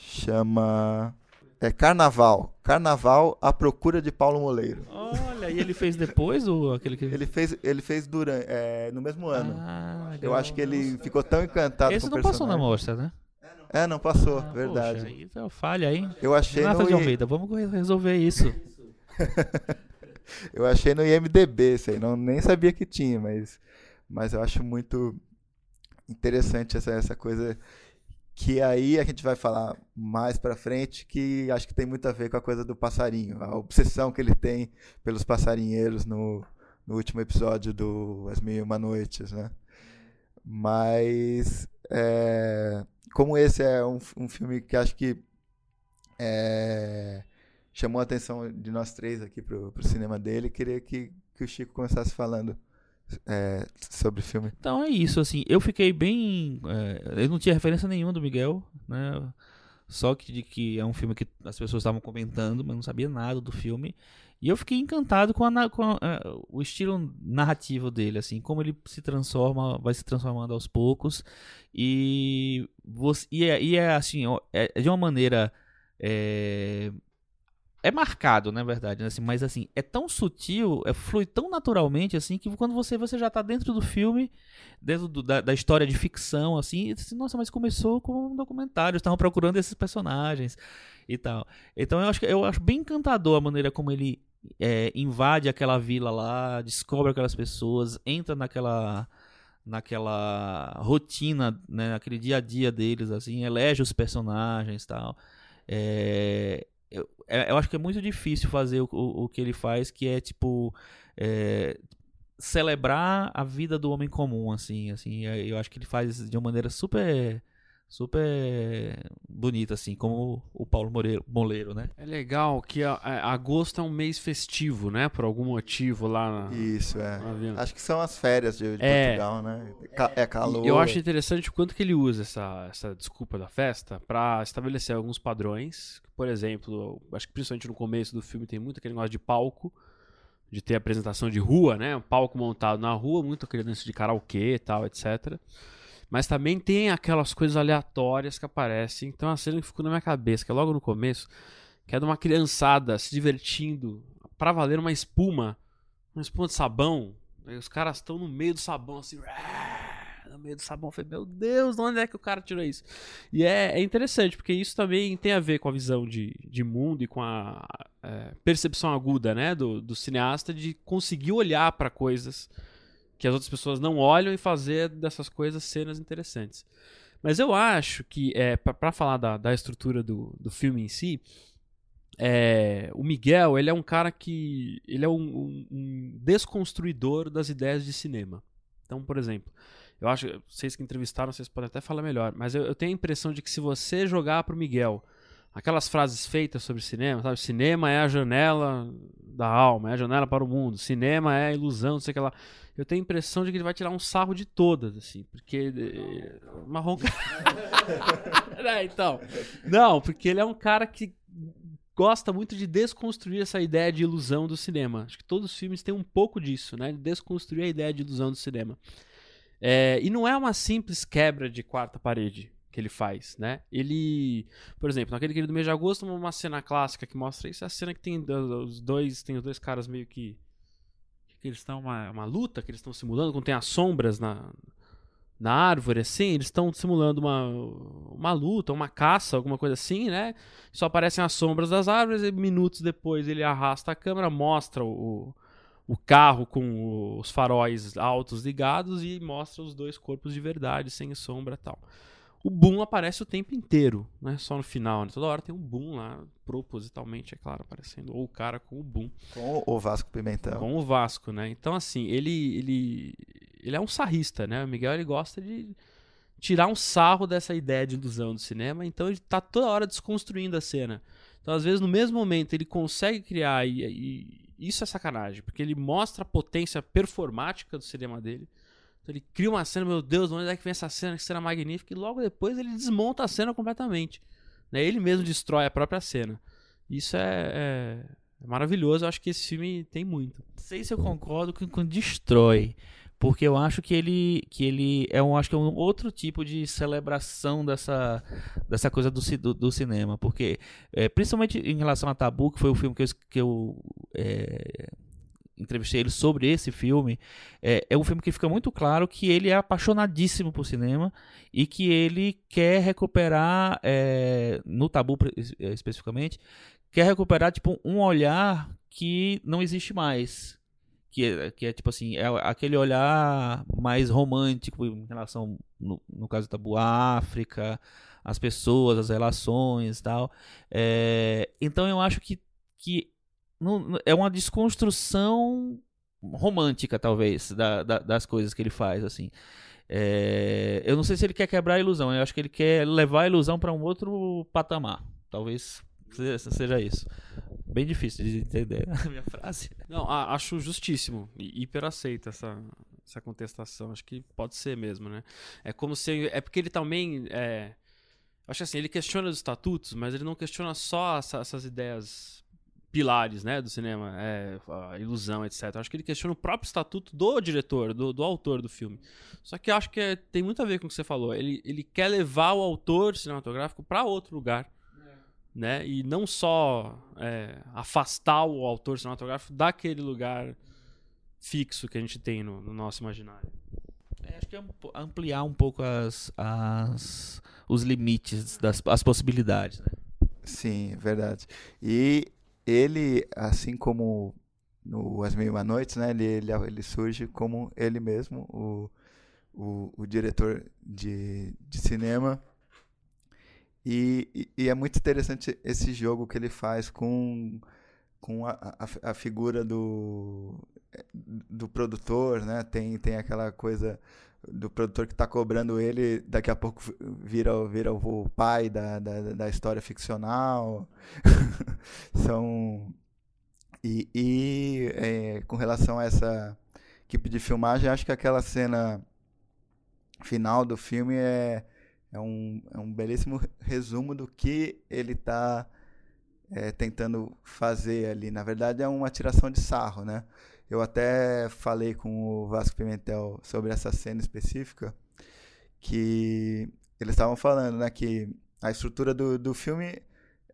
[SPEAKER 1] Chama. É Carnaval. Carnaval à procura de Paulo Moleiro.
[SPEAKER 2] Olha, e ele fez depois ou aquele que
[SPEAKER 1] ele fez? Ele fez durante, é, no mesmo ano. Ah, Eu acho que ele ficou tão encantado
[SPEAKER 2] Esse
[SPEAKER 1] com o
[SPEAKER 2] não passou na mostra, né?
[SPEAKER 1] É, não passou, ah, verdade. Poxa,
[SPEAKER 2] é falha aí.
[SPEAKER 1] Eu achei
[SPEAKER 2] Renata no de Almeida, vamos resolver isso. [laughs]
[SPEAKER 1] eu achei no IMDB isso aí, não, nem sabia que tinha, mas, mas eu acho muito interessante essa, essa coisa que aí a gente vai falar mais para frente, que acho que tem muito a ver com a coisa do passarinho, a obsessão que ele tem pelos passarinheiros no, no último episódio do As Mil e Uma Noites, né? Mas, é, como esse é um, um filme que acho que é, chamou a atenção de nós três aqui pro, pro cinema dele, queria que, que o Chico começasse falando é, sobre o filme.
[SPEAKER 2] Então é isso, assim, eu fiquei bem. É, eu não tinha referência nenhuma do Miguel, né? Só que de que é um filme que as pessoas estavam comentando, mas não sabia nada do filme. E eu fiquei encantado com, a, com a, uh, o estilo narrativo dele, assim, como ele se transforma, vai se transformando aos poucos. E, você, e, é, e é assim, é, é de uma maneira é, é marcado, na verdade, né, assim, mas assim, é tão sutil, é, flui tão naturalmente, assim, que quando você, você já tá dentro do filme, dentro do, da, da, história de ficção, assim, e assim, nossa, mas começou com um documentário, estavam procurando esses personagens e tal. Então eu acho, eu acho bem encantador a maneira como ele é, invade aquela vila lá, descobre aquelas pessoas, entra naquela naquela rotina, né, naquele dia a dia deles, assim, elege os personagens tal. É, eu, é, eu acho que é muito difícil fazer o, o, o que ele faz, que é tipo é, celebrar a vida do homem comum, assim, assim. Eu acho que ele faz de uma maneira super super bonita, assim, como o Paulo Moreiro, Moleiro, né?
[SPEAKER 3] É legal que a, a, agosto é um mês festivo, né? Por algum motivo lá na,
[SPEAKER 1] Isso, é. Acho que são as férias de, de é, Portugal, né? É calor.
[SPEAKER 3] Eu acho interessante o quanto que ele usa essa, essa desculpa da festa para estabelecer alguns padrões. Por exemplo, acho que principalmente no começo do filme tem muito aquele negócio de palco, de ter apresentação de rua, né? Um palco montado na rua, muito aquele lance de karaokê e tal, etc. Mas também tem aquelas coisas aleatórias que aparecem. Então a cena que ficou na minha cabeça, que é logo no começo, que é de uma criançada se divertindo para valer uma espuma, uma espuma de sabão. Aí os caras estão no meio do sabão, assim, no meio do sabão. Eu falei, meu Deus, de onde é que o cara tirou isso? E é, é interessante, porque isso também tem a ver com a visão de, de mundo e com a é, percepção aguda né, do, do cineasta de conseguir olhar para coisas que as outras pessoas não olham e fazer dessas coisas cenas interessantes. Mas eu acho que, é, para falar da, da estrutura do, do filme em si, é, o Miguel ele é um cara que ele é um, um, um, desconstruidor das ideias de cinema. Então, por exemplo, eu acho, vocês que entrevistaram, vocês podem até falar melhor, mas eu, eu tenho a impressão de que se você jogar para o Miguel aquelas frases feitas sobre cinema, sabe? Cinema é a janela da alma, é a janela para o mundo. Cinema é a ilusão, não sei o que lá. Eu tenho a impressão de que ele vai tirar um sarro de todas, assim, porque eh, marrom. [laughs] é, então, não, porque ele é um cara que gosta muito de desconstruir essa ideia de ilusão do cinema. Acho que todos os filmes têm um pouco disso, né? De desconstruir a ideia de ilusão do cinema. É, e não é uma simples quebra de quarta parede que ele faz, né? Ele, por exemplo, naquele querido mês de agosto, uma cena clássica que mostra isso, é a cena que tem os dois, tem os dois caras meio que que eles estão uma, uma luta, que eles estão simulando, quando tem as sombras na, na árvore, assim, eles estão simulando uma, uma luta, uma caça, alguma coisa assim, né? Só aparecem as sombras das árvores e minutos depois ele arrasta a câmera, mostra o, o carro com os faróis altos ligados e mostra os dois corpos de verdade, sem sombra e tal. O boom aparece o tempo inteiro, né? Só no final, né? Toda hora tem um boom lá, propositalmente, é claro, aparecendo. Ou o cara com o boom.
[SPEAKER 1] Com o Vasco Pimentel.
[SPEAKER 3] Com o Vasco, né? Então, assim, ele, ele, ele é um sarrista, né? O Miguel, ele gosta de tirar um sarro dessa ideia de ilusão do cinema. Então, ele tá toda hora desconstruindo a cena. Então, às vezes, no mesmo momento, ele consegue criar, e, e isso é sacanagem, porque ele mostra a potência performática do cinema dele então ele cria uma cena, meu Deus, onde é que vem essa cena? Que cena magnífica. E logo depois ele desmonta a cena completamente. Né? Ele mesmo destrói a própria cena. Isso é, é, é maravilhoso. Eu acho que esse filme tem muito.
[SPEAKER 2] Não sei se eu concordo com, com destrói. Porque eu acho que ele, que ele é um, acho que é um outro tipo de celebração dessa, dessa coisa do, do, do cinema. Porque, é, principalmente em relação a Tabu, que foi o filme que eu, que eu é, entrevistei ele sobre esse filme, é, é um filme que fica muito claro que ele é apaixonadíssimo por cinema e que ele quer recuperar, é, no Tabu é, especificamente, quer recuperar tipo um olhar que não existe mais. Que é, que é tipo assim, é aquele olhar mais romântico em relação, no, no caso do Tabu, à África, as pessoas, as relações e tal. É, então eu acho que, que não, é uma desconstrução romântica, talvez, da, da, das coisas que ele faz, assim. É, eu não sei se ele quer quebrar a ilusão, eu acho que ele quer levar a ilusão para um outro patamar. Talvez seja isso. Bem difícil de entender [laughs] a minha frase.
[SPEAKER 3] Não, acho justíssimo hiper aceita essa, essa contestação. Acho que pode ser mesmo, né? É como se. É porque ele também. É, acho assim, ele questiona os estatutos, mas ele não questiona só essa, essas ideias pilares né, do cinema, é, a ilusão, etc. Acho que ele questiona o próprio estatuto do diretor, do, do autor do filme. Só que acho que é, tem muito a ver com o que você falou. Ele, ele quer levar o autor cinematográfico para outro lugar. É. né? E não só é, afastar o autor cinematográfico daquele lugar fixo que a gente tem no, no nosso imaginário.
[SPEAKER 2] É, acho que é ampliar um pouco as, as, os limites, das, as possibilidades. Né?
[SPEAKER 1] Sim, verdade. E ele, assim como no As Mil e Uma Noites, né, ele, ele, ele surge como ele mesmo, o, o, o diretor de, de cinema e, e, é muito interessante esse jogo que ele faz com, com a, a, a, figura do, do produtor, né? Tem, tem aquela coisa do produtor que está cobrando ele, daqui a pouco vira, vira o pai da, da, da história ficcional. [laughs] São. E, e é, com relação a essa equipe de filmagem, acho que aquela cena final do filme é é um, é um belíssimo resumo do que ele está é, tentando fazer ali. Na verdade, é uma tiração de sarro, né? Eu até falei com o Vasco Pimentel sobre essa cena específica, que eles estavam falando, né, que a estrutura do, do filme,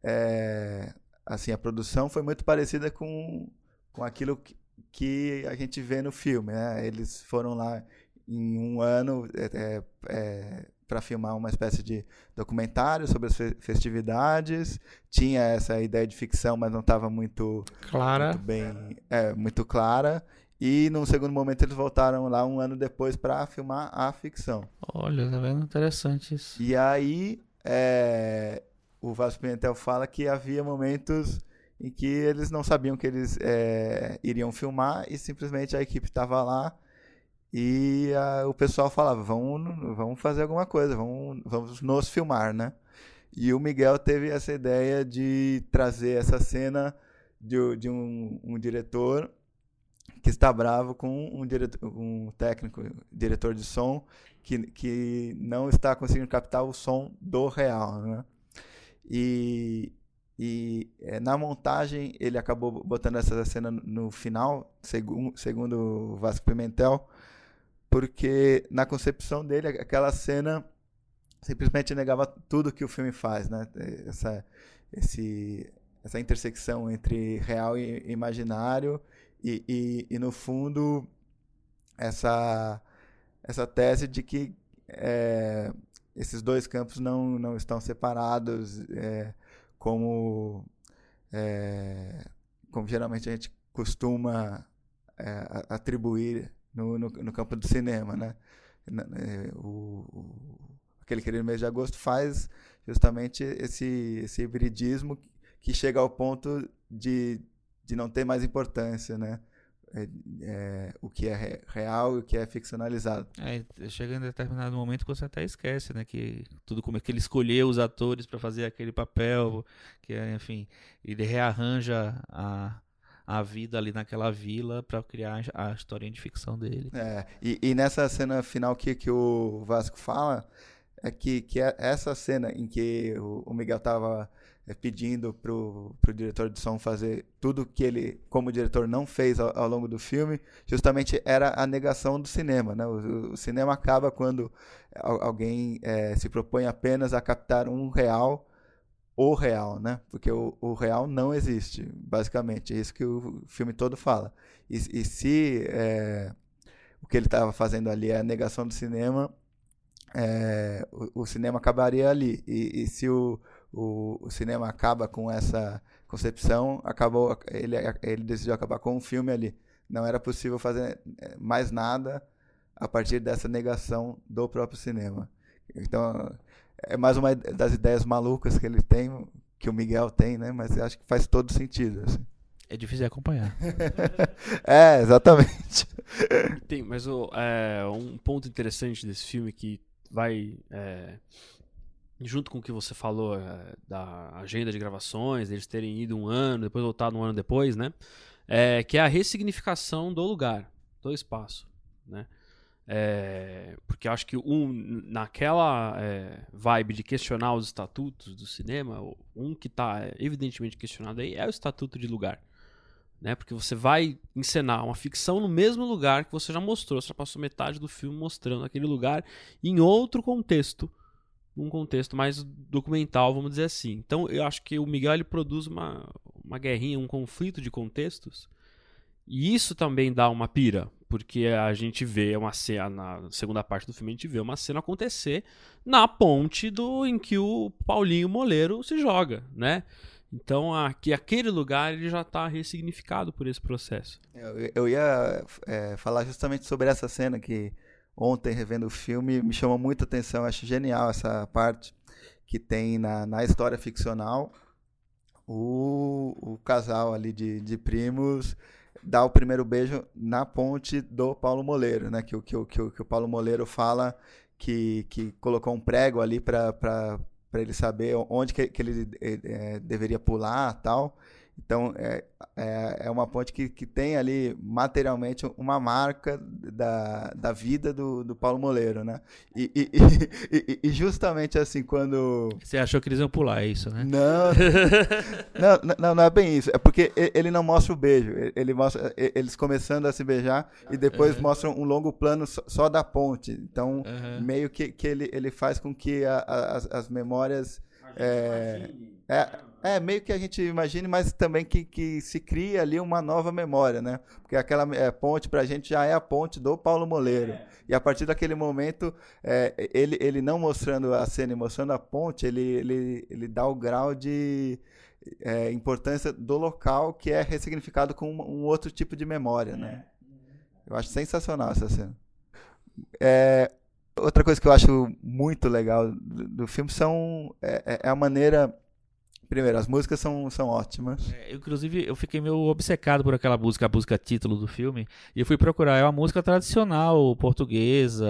[SPEAKER 1] é, assim, a produção foi muito parecida com, com aquilo que, que a gente vê no filme, né? Eles foram lá em um ano é, é, é para filmar uma espécie de documentário sobre as festividades. Tinha essa ideia de ficção, mas não estava muito
[SPEAKER 2] clara,
[SPEAKER 1] muito bem, é, muito clara. E num segundo momento eles voltaram lá um ano depois para filmar a ficção.
[SPEAKER 2] Olha, tá vendo? Interessante isso.
[SPEAKER 1] E aí é, o Vasco Pimentel fala que havia momentos em que eles não sabiam que eles é, iriam filmar e simplesmente a equipe estava lá e a, o pessoal falava, vamos, vamos fazer alguma coisa, vamos, vamos nos filmar, né? E o Miguel teve essa ideia de trazer essa cena de, de um, um diretor que está bravo com um, diretor, um técnico, diretor de som, que, que não está conseguindo captar o som do real, né? E, e é, na montagem ele acabou botando essa cena no final, segundo, segundo o Vasco Pimentel, porque na concepção dele aquela cena simplesmente negava tudo que o filme faz, né? Essa, esse, essa intersecção entre real e imaginário e, e, e no fundo essa essa tese de que é, esses dois campos não, não estão separados é, como é, como geralmente a gente costuma é, atribuir no, no, no campo do cinema, né? É, o, o, aquele querido mês de agosto faz justamente esse, esse hibridismo que chega ao ponto de, de não ter mais importância, né? É, é, o que é real e o que é ficcionalizado.
[SPEAKER 2] É, chega em determinado momento que você até esquece, né? Que tudo como é que ele escolheu os atores para fazer aquele papel, que enfim, ele rearranja a, a vida ali naquela vila para criar a história de ficção dele.
[SPEAKER 1] É, e, e, nessa cena final que, que o Vasco fala, é que, que é essa cena em que o, o Miguel estava é, pedindo pro, pro diretor de som fazer tudo que ele, como diretor, não fez ao, ao longo do filme, justamente era a negação do cinema. Né? O, o cinema acaba quando alguém é, se propõe apenas a captar um real o real, né? Porque o, o real não existe, basicamente. É isso que o filme todo fala. E, e se é, o que ele estava fazendo ali é a negação do cinema, é, o, o, cinema acabaria ali. E, e se o, o, o, cinema acaba com essa concepção, acabou ele, ele decidiu acabar com o filme ali. Não era possível fazer é, mais nada a partir dessa negação do próprio cinema. Então, é mais uma das ideias malucas que ele tem, que o Miguel tem, né? Mas acho que faz todo sentido. Assim.
[SPEAKER 2] É difícil de acompanhar. [laughs]
[SPEAKER 1] é, exatamente. [laughs]
[SPEAKER 3] Tem, mas o, é, um ponto interessante desse filme que vai. É, junto com o que você falou é, da agenda de gravações, eles terem ido um ano, depois voltado um ano depois, né? É, que é a ressignificação do lugar, do espaço, né? É, porque acho que um, naquela é, vibe de questionar os estatutos do cinema, um que está evidentemente questionado aí é o estatuto de lugar. Né? Porque você vai encenar uma ficção no mesmo lugar que você já mostrou, você já passou metade do filme mostrando aquele lugar em outro contexto. num contexto mais documental, vamos dizer assim. Então, eu acho que o Miguel ele produz uma, uma guerrinha, um conflito de contextos, e isso também dá uma pira, porque a gente vê uma cena, na segunda parte do filme, a gente vê uma cena acontecer na ponte do em que o Paulinho Moleiro se joga, né? Então, aqui, aquele lugar ele já está ressignificado por esse processo.
[SPEAKER 1] Eu, eu ia é, falar justamente sobre essa cena que ontem, revendo o filme, me chamou muita atenção. Acho genial essa parte que tem na, na história ficcional o, o casal ali de, de primos dá o primeiro beijo na ponte do Paulo Moleiro, né? Que, que, que, que o Paulo Moleiro fala que, que colocou um prego ali para ele saber onde que, que ele é, deveria pular tal. Então, é, é, é, uma ponte que, que tem ali materialmente uma marca da, da vida do, do Paulo Moleiro, né? E, e, [laughs] e, e, justamente assim, quando...
[SPEAKER 2] Você achou que eles iam pular, é isso, né?
[SPEAKER 1] Não, [laughs] não, não, não, é bem isso. É porque ele não mostra o beijo. Ele mostra eles começando a se beijar e depois uhum. mostra um longo plano só, só da ponte. Então, uhum. meio que, que ele, ele faz com que a, a, as, as memórias... É, é, é, meio que a gente imagine, mas também que, que se cria ali uma nova memória, né? Porque aquela é, ponte para a gente já é a ponte do Paulo Moleiro. É. E a partir daquele momento, é, ele, ele não mostrando a cena e mostrando a ponte, ele, ele, ele dá o grau de é, importância do local que é ressignificado com um, um outro tipo de memória, né? Eu acho sensacional essa cena. É, outra coisa que eu acho muito legal do, do filme são é, é a maneira Primeiro, as músicas são, são ótimas.
[SPEAKER 2] É, inclusive, eu fiquei meio obcecado por aquela música, a música título do filme. E eu fui procurar. É uma música tradicional, portuguesa.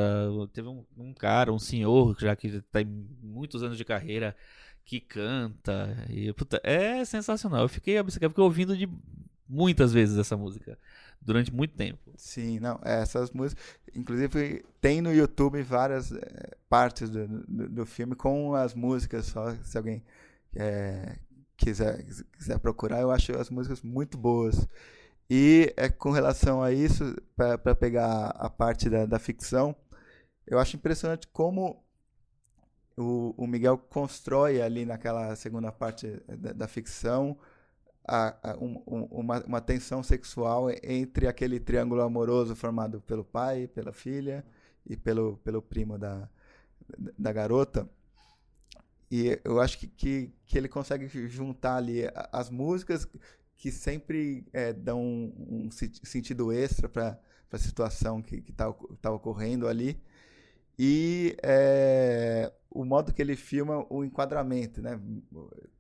[SPEAKER 2] Teve um, um cara, um senhor, já que tem muitos anos de carreira, que canta. E, puta, é sensacional. Eu fiquei obcecado, fiquei ouvindo de muitas vezes essa música. Durante muito tempo.
[SPEAKER 1] Sim, não. Essas músicas. Inclusive, tem no YouTube várias é, partes do, do, do filme com as músicas, só se alguém é, quiser, quiser procurar, eu acho as músicas muito boas. E é, com relação a isso, para pegar a parte da, da ficção, eu acho impressionante como o, o Miguel constrói ali naquela segunda parte da, da ficção a, a, um, uma, uma tensão sexual entre aquele triângulo amoroso formado pelo pai, pela filha e pelo, pelo primo da, da garota. E eu acho que, que, que ele consegue juntar ali as músicas que sempre é, dão um, um, sentido extra para a situação que está tá ocorrendo ali. E é, o modo que ele filma o enquadramento. Né?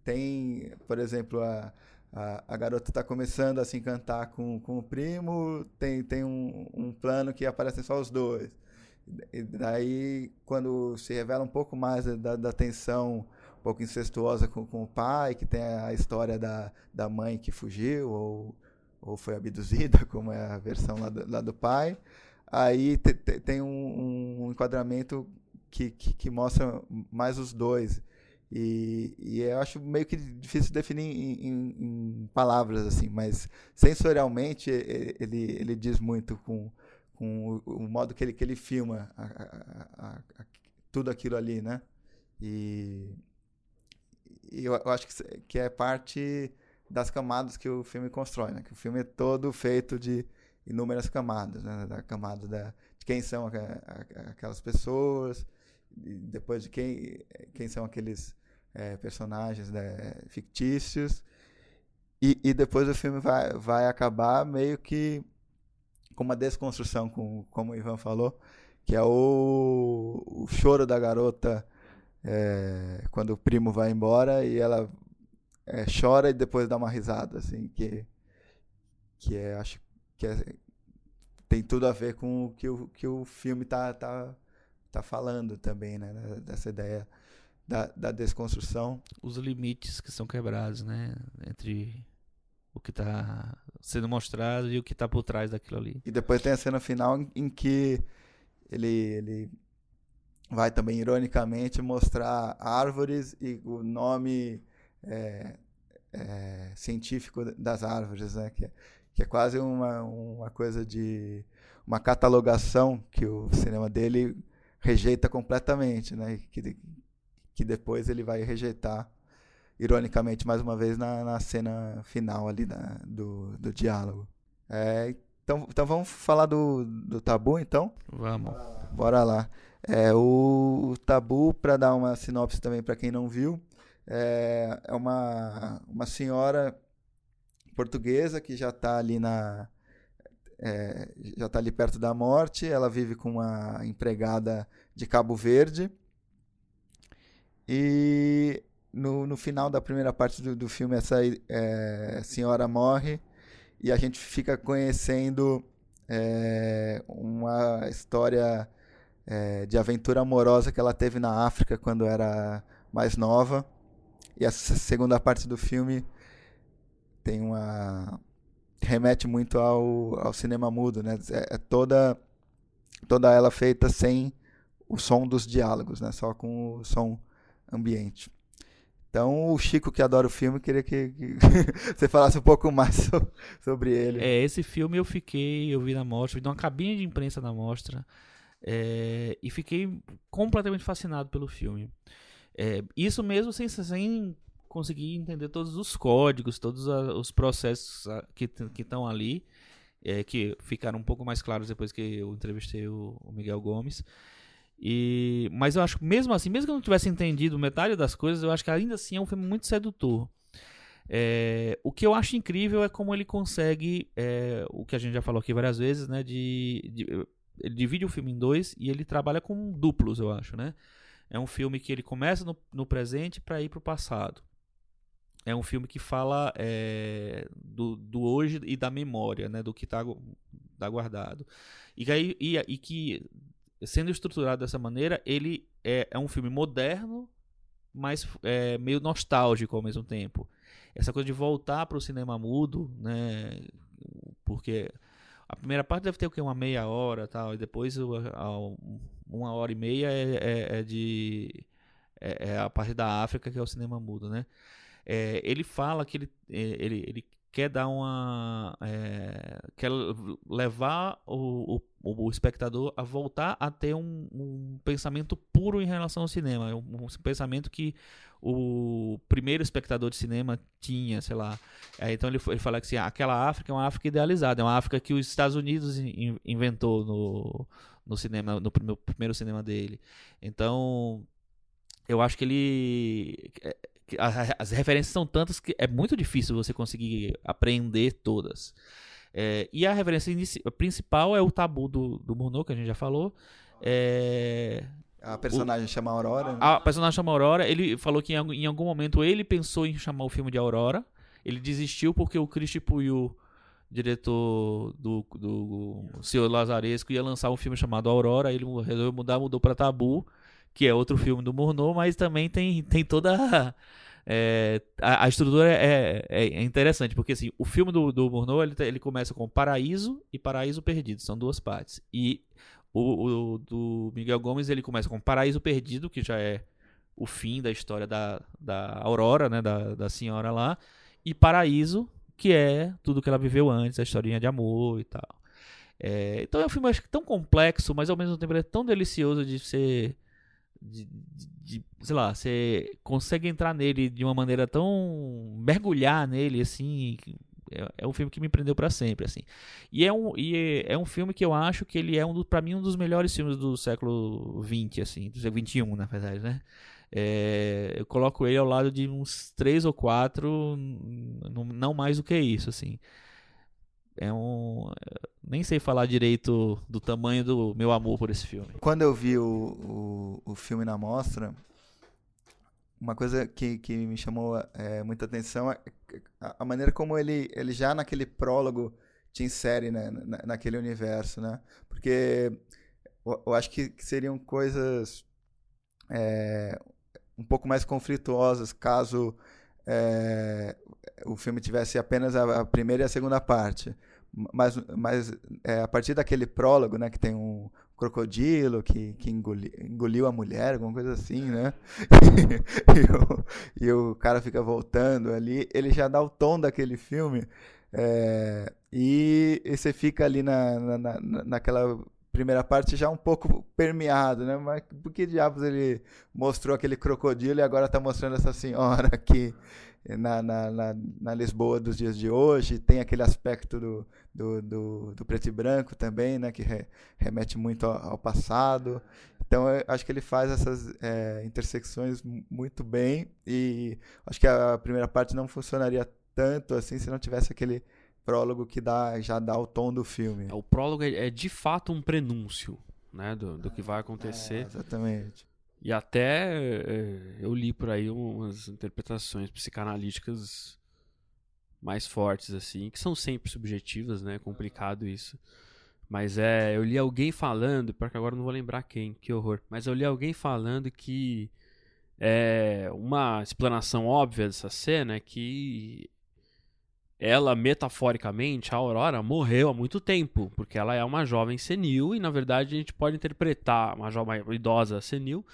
[SPEAKER 1] Tem, por exemplo, a, a, a garota está começando a se encantar com, com o primo, tem, tem um, um plano que aparecem só os dois. E daí, quando se revela um pouco mais da, da tensão um pouco incestuosa com, com o pai, que tem a história da, da mãe que fugiu ou, ou foi abduzida, [laughs] como é a versão lá do, lá do pai, aí te, te, tem um, um enquadramento que, que, que, mostra mais os dois. E, e eu acho meio que difícil definir em, em, em palavras, assim, mas sensorialmente ele, ele diz muito com com o, modo que ele, que ele filma a, a, a, tudo aquilo ali, né? E, e eu, eu, acho que, que é parte das camadas que o filme constrói, né? Que o filme é todo feito de inúmeras camadas, né? Da camada da, de quem são aquelas pessoas, depois de quem, quem são aqueles é, personagens né, fictícios. E, e depois o filme vai, vai acabar meio que com uma desconstrução, com, como o Ivan falou, que é o, o choro da garota é, quando o primo vai embora e ela é, chora e depois dá uma risada, assim, que, que é, acho que é, tem tudo a ver com o que o, que o filme tá, tá, tá falando também, né, dessa ideia da, da desconstrução.
[SPEAKER 2] Os limites que são quebrados, né, entre o que está sendo mostrado e o que está por trás daquilo ali.
[SPEAKER 1] E depois tem a cena final em, que ele, ele vai também ironicamente mostrar árvores e o nome é, é, científico das árvores, né? Que é, que é quase uma, uma coisa de uma catalogação que o cinema dele rejeita completamente, né? Que, que depois ele vai rejeitar, ironicamente, mais uma vez, na, na cena final ali da, do, do diálogo. É, então, então vamos falar do, do tabu, então?
[SPEAKER 2] Vamos.
[SPEAKER 1] Bora lá. É, o, o tabu, para dar uma sinopse também para quem não viu, é, é uma, uma senhora portuguesa que já está ali na é, já está ali perto da morte. Ela vive com uma empregada de Cabo Verde e no, no final da primeira parte do, do filme essa é, senhora morre e a gente fica conhecendo é, uma história é, de aventura amorosa que ela teve na África quando era mais nova. E essa segunda parte do filme tem uma remete muito ao, ao cinema mudo, né? É, é toda toda ela feita sem o som dos diálogos, né? Só com o som ambiente. Então, o Chico, que adora o filme, queria que, que [laughs] você falasse um pouco mais so, sobre ele.
[SPEAKER 2] É, esse filme eu fiquei, eu vi na mostra, vi uma cabine de imprensa na mostra, é, e fiquei completamente fascinado pelo filme. É, isso mesmo sem, sem conseguir entender todos os códigos, todos a, os processos que estão ali, é, que ficaram um pouco mais claros depois que eu entrevistei o, o Miguel Gomes. E, mas eu acho que mesmo assim, mesmo que eu não tivesse entendido metade das coisas, eu acho que ainda assim é um filme muito sedutor. É, o que eu acho incrível é como ele consegue, é, o que a gente já falou aqui várias vezes, né? De, de, ele divide o filme em dois e ele trabalha com duplos, eu acho, né? É um filme que ele começa no, no presente para ir para o passado. É um filme que fala é, do, do hoje e da memória, né? Do que está tá guardado. E, e, e que sendo estruturado dessa maneira, ele é, é um filme moderno, mas é, meio nostálgico ao mesmo tempo. Essa coisa de voltar para o cinema mudo, né? Porque a primeira parte deve ter o que uma meia hora, tal, e depois uma hora e meia é, é, é de é, é, a parte da África que é o cinema mudo, né? É, ele fala que ele, ele, ele quer dar uma. Quer levar o, o, o, espectador a voltar a ter um, um, pensamento puro em relação ao cinema. Um, um, pensamento que o primeiro espectador de cinema tinha, sei lá. É, então ele, ele fala que assim, ah, aquela África é uma África idealizada, é uma África que os Estados Unidos in, inventou no, no cinema, no primeiro, primeiro cinema dele. Então. Eu acho que ele é, as referências são tantas que é muito difícil você conseguir aprender todas. É, e a referência principal é o tabu do, do Murnau, que a gente já falou. É,
[SPEAKER 1] a personagem o, chama Aurora. Né?
[SPEAKER 2] A personagem chama Aurora. Ele falou que em, em, algum momento ele pensou em chamar o filme de Aurora. Ele desistiu porque o Christy Puyo, diretor do, do Senhor Lazaresco, ia lançar um filme chamado Aurora. Ele resolveu mudar, mudou para Tabu, que é outro filme do Murnau, mas também tem, tem toda é, a, a, estrutura é, é, é, interessante, porque assim, o filme do, do Murnau, ele, ele começa com Paraíso e Paraíso Perdido, são duas partes. E o, o do Miguel Gomes, ele começa com Paraíso Perdido, que já é o fim da história da, da Aurora, né, da, da senhora lá, e Paraíso, que é tudo que ela viveu antes, a historinha de amor e tal. É, então é um filme acho que tão complexo, mas ao mesmo tempo é tão delicioso de ser de, de, de, sei lá, você consegue entrar nele de uma maneira tão mergulhar nele assim, é, é um filme que me prendeu para sempre assim. E é um e é, é, um filme que eu acho que ele é um para mim um dos melhores filmes do século 20 assim, do século 21, na verdade, né? É, eu coloco ele ao lado de uns três ou quatro, não mais do que isso, assim é um. Nem sei falar direito do tamanho do meu amor por esse filme.
[SPEAKER 1] Quando eu vi o, o, o filme na mostra, uma coisa que, que me chamou é, muita atenção é a maneira como ele, ele já naquele prólogo te insere né, na, naquele universo, né? Porque eu, eu acho que seriam coisas é, um pouco mais conflituosas caso é, o filme tivesse apenas a, a, primeira e a segunda parte. Mas, mas é, a partir daquele prólogo, né, que tem um crocodilo que, que engoli, engoliu a mulher, alguma coisa assim, né? [laughs] e, o, e, o, cara fica voltando ali, ele já dá o tom daquele filme. É, e, e, você fica ali na, na, na, naquela primeira parte já um pouco permeado, né? Mas por que diabos ele mostrou aquele crocodilo e agora está mostrando essa senhora aqui na, na, na, na, Lisboa dos dias de hoje? Tem aquele aspecto do, do, do, do preto e branco também, né? Que re, remete muito ao, ao, passado. Então, eu acho que ele faz essas é, intersecções muito bem e acho que a primeira parte não funcionaria tanto assim se não tivesse aquele prólogo que dá, já dá o tom do filme.
[SPEAKER 3] O prólogo é, é de fato um prenúncio né, do, do que vai acontecer. É,
[SPEAKER 1] exatamente.
[SPEAKER 3] E até é, eu li por aí umas interpretações psicanalíticas mais fortes, assim, que são sempre subjetivas, né? É complicado isso. Mas é, eu li alguém falando, porque agora não vou lembrar quem, que horror. Mas eu li alguém falando que é uma explanação óbvia dessa cena é que ela, metaforicamente, a Aurora, morreu há muito tempo, porque ela é uma jovem senil e, na verdade, a gente pode interpretar uma jovem idosa senil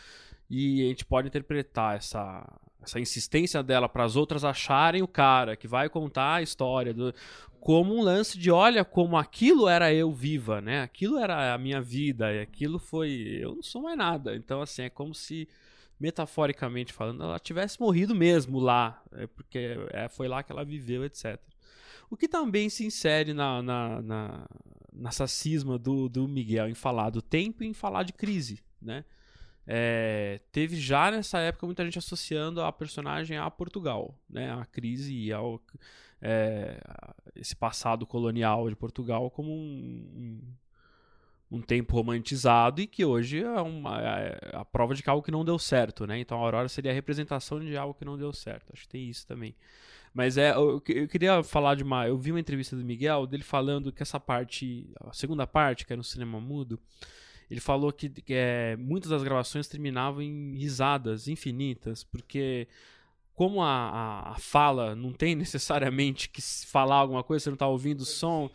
[SPEAKER 3] e a gente pode interpretar essa, essa insistência dela para as outras acharem o cara que vai contar a história do, como um lance de olha como aquilo era eu viva, né? Aquilo era a minha vida e aquilo foi eu não sou mais nada. Então assim, é como se metaforicamente falando, ela tivesse morrido mesmo lá, é porque é, foi lá que ela viveu, etc. O que também se insere na, na, na, nessa cisma do, do Miguel em falar do tempo e em falar de crise, né? É, teve já nessa época muita gente associando a personagem a Portugal, né? A crise e ao é, esse passado colonial de Portugal como um, um, um, tempo romantizado e que hoje é, uma, é a prova de que algo que não deu certo, né? Então a Aurora seria a representação de algo que não deu certo. Acho que tem isso também. Mas é, eu, eu, queria falar de uma. Eu vi uma entrevista do Miguel dele falando que essa parte, a segunda parte, que era no cinema mudo, ele falou que, que é, muitas das gravações terminavam em risadas infinitas, porque como a, a, a, fala não tem [laughs] necessariamente que falar alguma coisa, você não está ouvindo o som.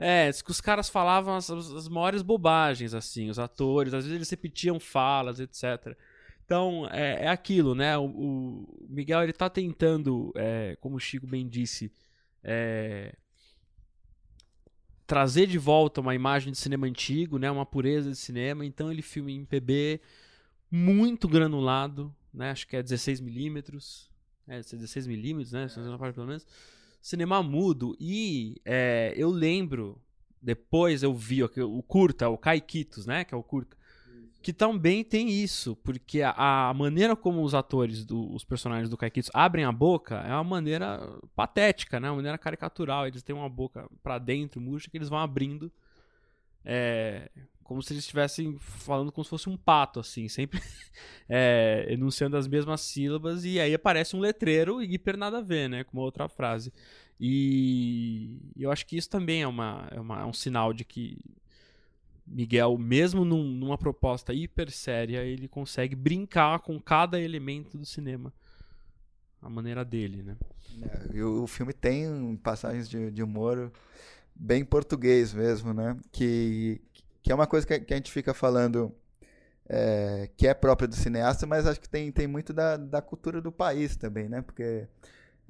[SPEAKER 3] É, que os caras falavam as, as maiores bobagens, assim, os atores, às vezes eles repetiam falas, etc. Então, é, é aquilo, né? O, o, Miguel, ele tá tentando, é, como o Chico bem disse, é, trazer de volta uma imagem de cinema antigo, né? Uma pureza de cinema. Então, ele filma em PB muito granulado, né? Acho que é 16mm. É, 16mm, né? Se não pelo menos. Cinema mudo. E é, eu lembro, depois eu vi o, o curta, o Kaikitos, né? Que é o curta que também tem isso, porque a, a maneira como os atores, do, os personagens do Kaikitsu abrem a boca é uma maneira patética, né? Uma maneira caricatural. Eles têm uma boca para dentro, murcha, que eles vão abrindo é, como se eles estivessem falando como se fosse um pato, assim, sempre [laughs] é, enunciando as mesmas sílabas, e aí aparece um letreiro e hiper nada a ver, né? Com uma outra frase. E eu acho que isso também é, uma, é, uma, é um sinal de que Miguel, mesmo num, numa proposta hiper séria, ele consegue brincar com cada elemento do cinema. A maneira dele, né?
[SPEAKER 1] É, o, o filme tem passagens de, de, humor bem português mesmo, né? Que, que é uma coisa que, a gente fica falando é, que é própria do cineasta, mas acho que tem, tem muito da, da cultura do país também, né? Porque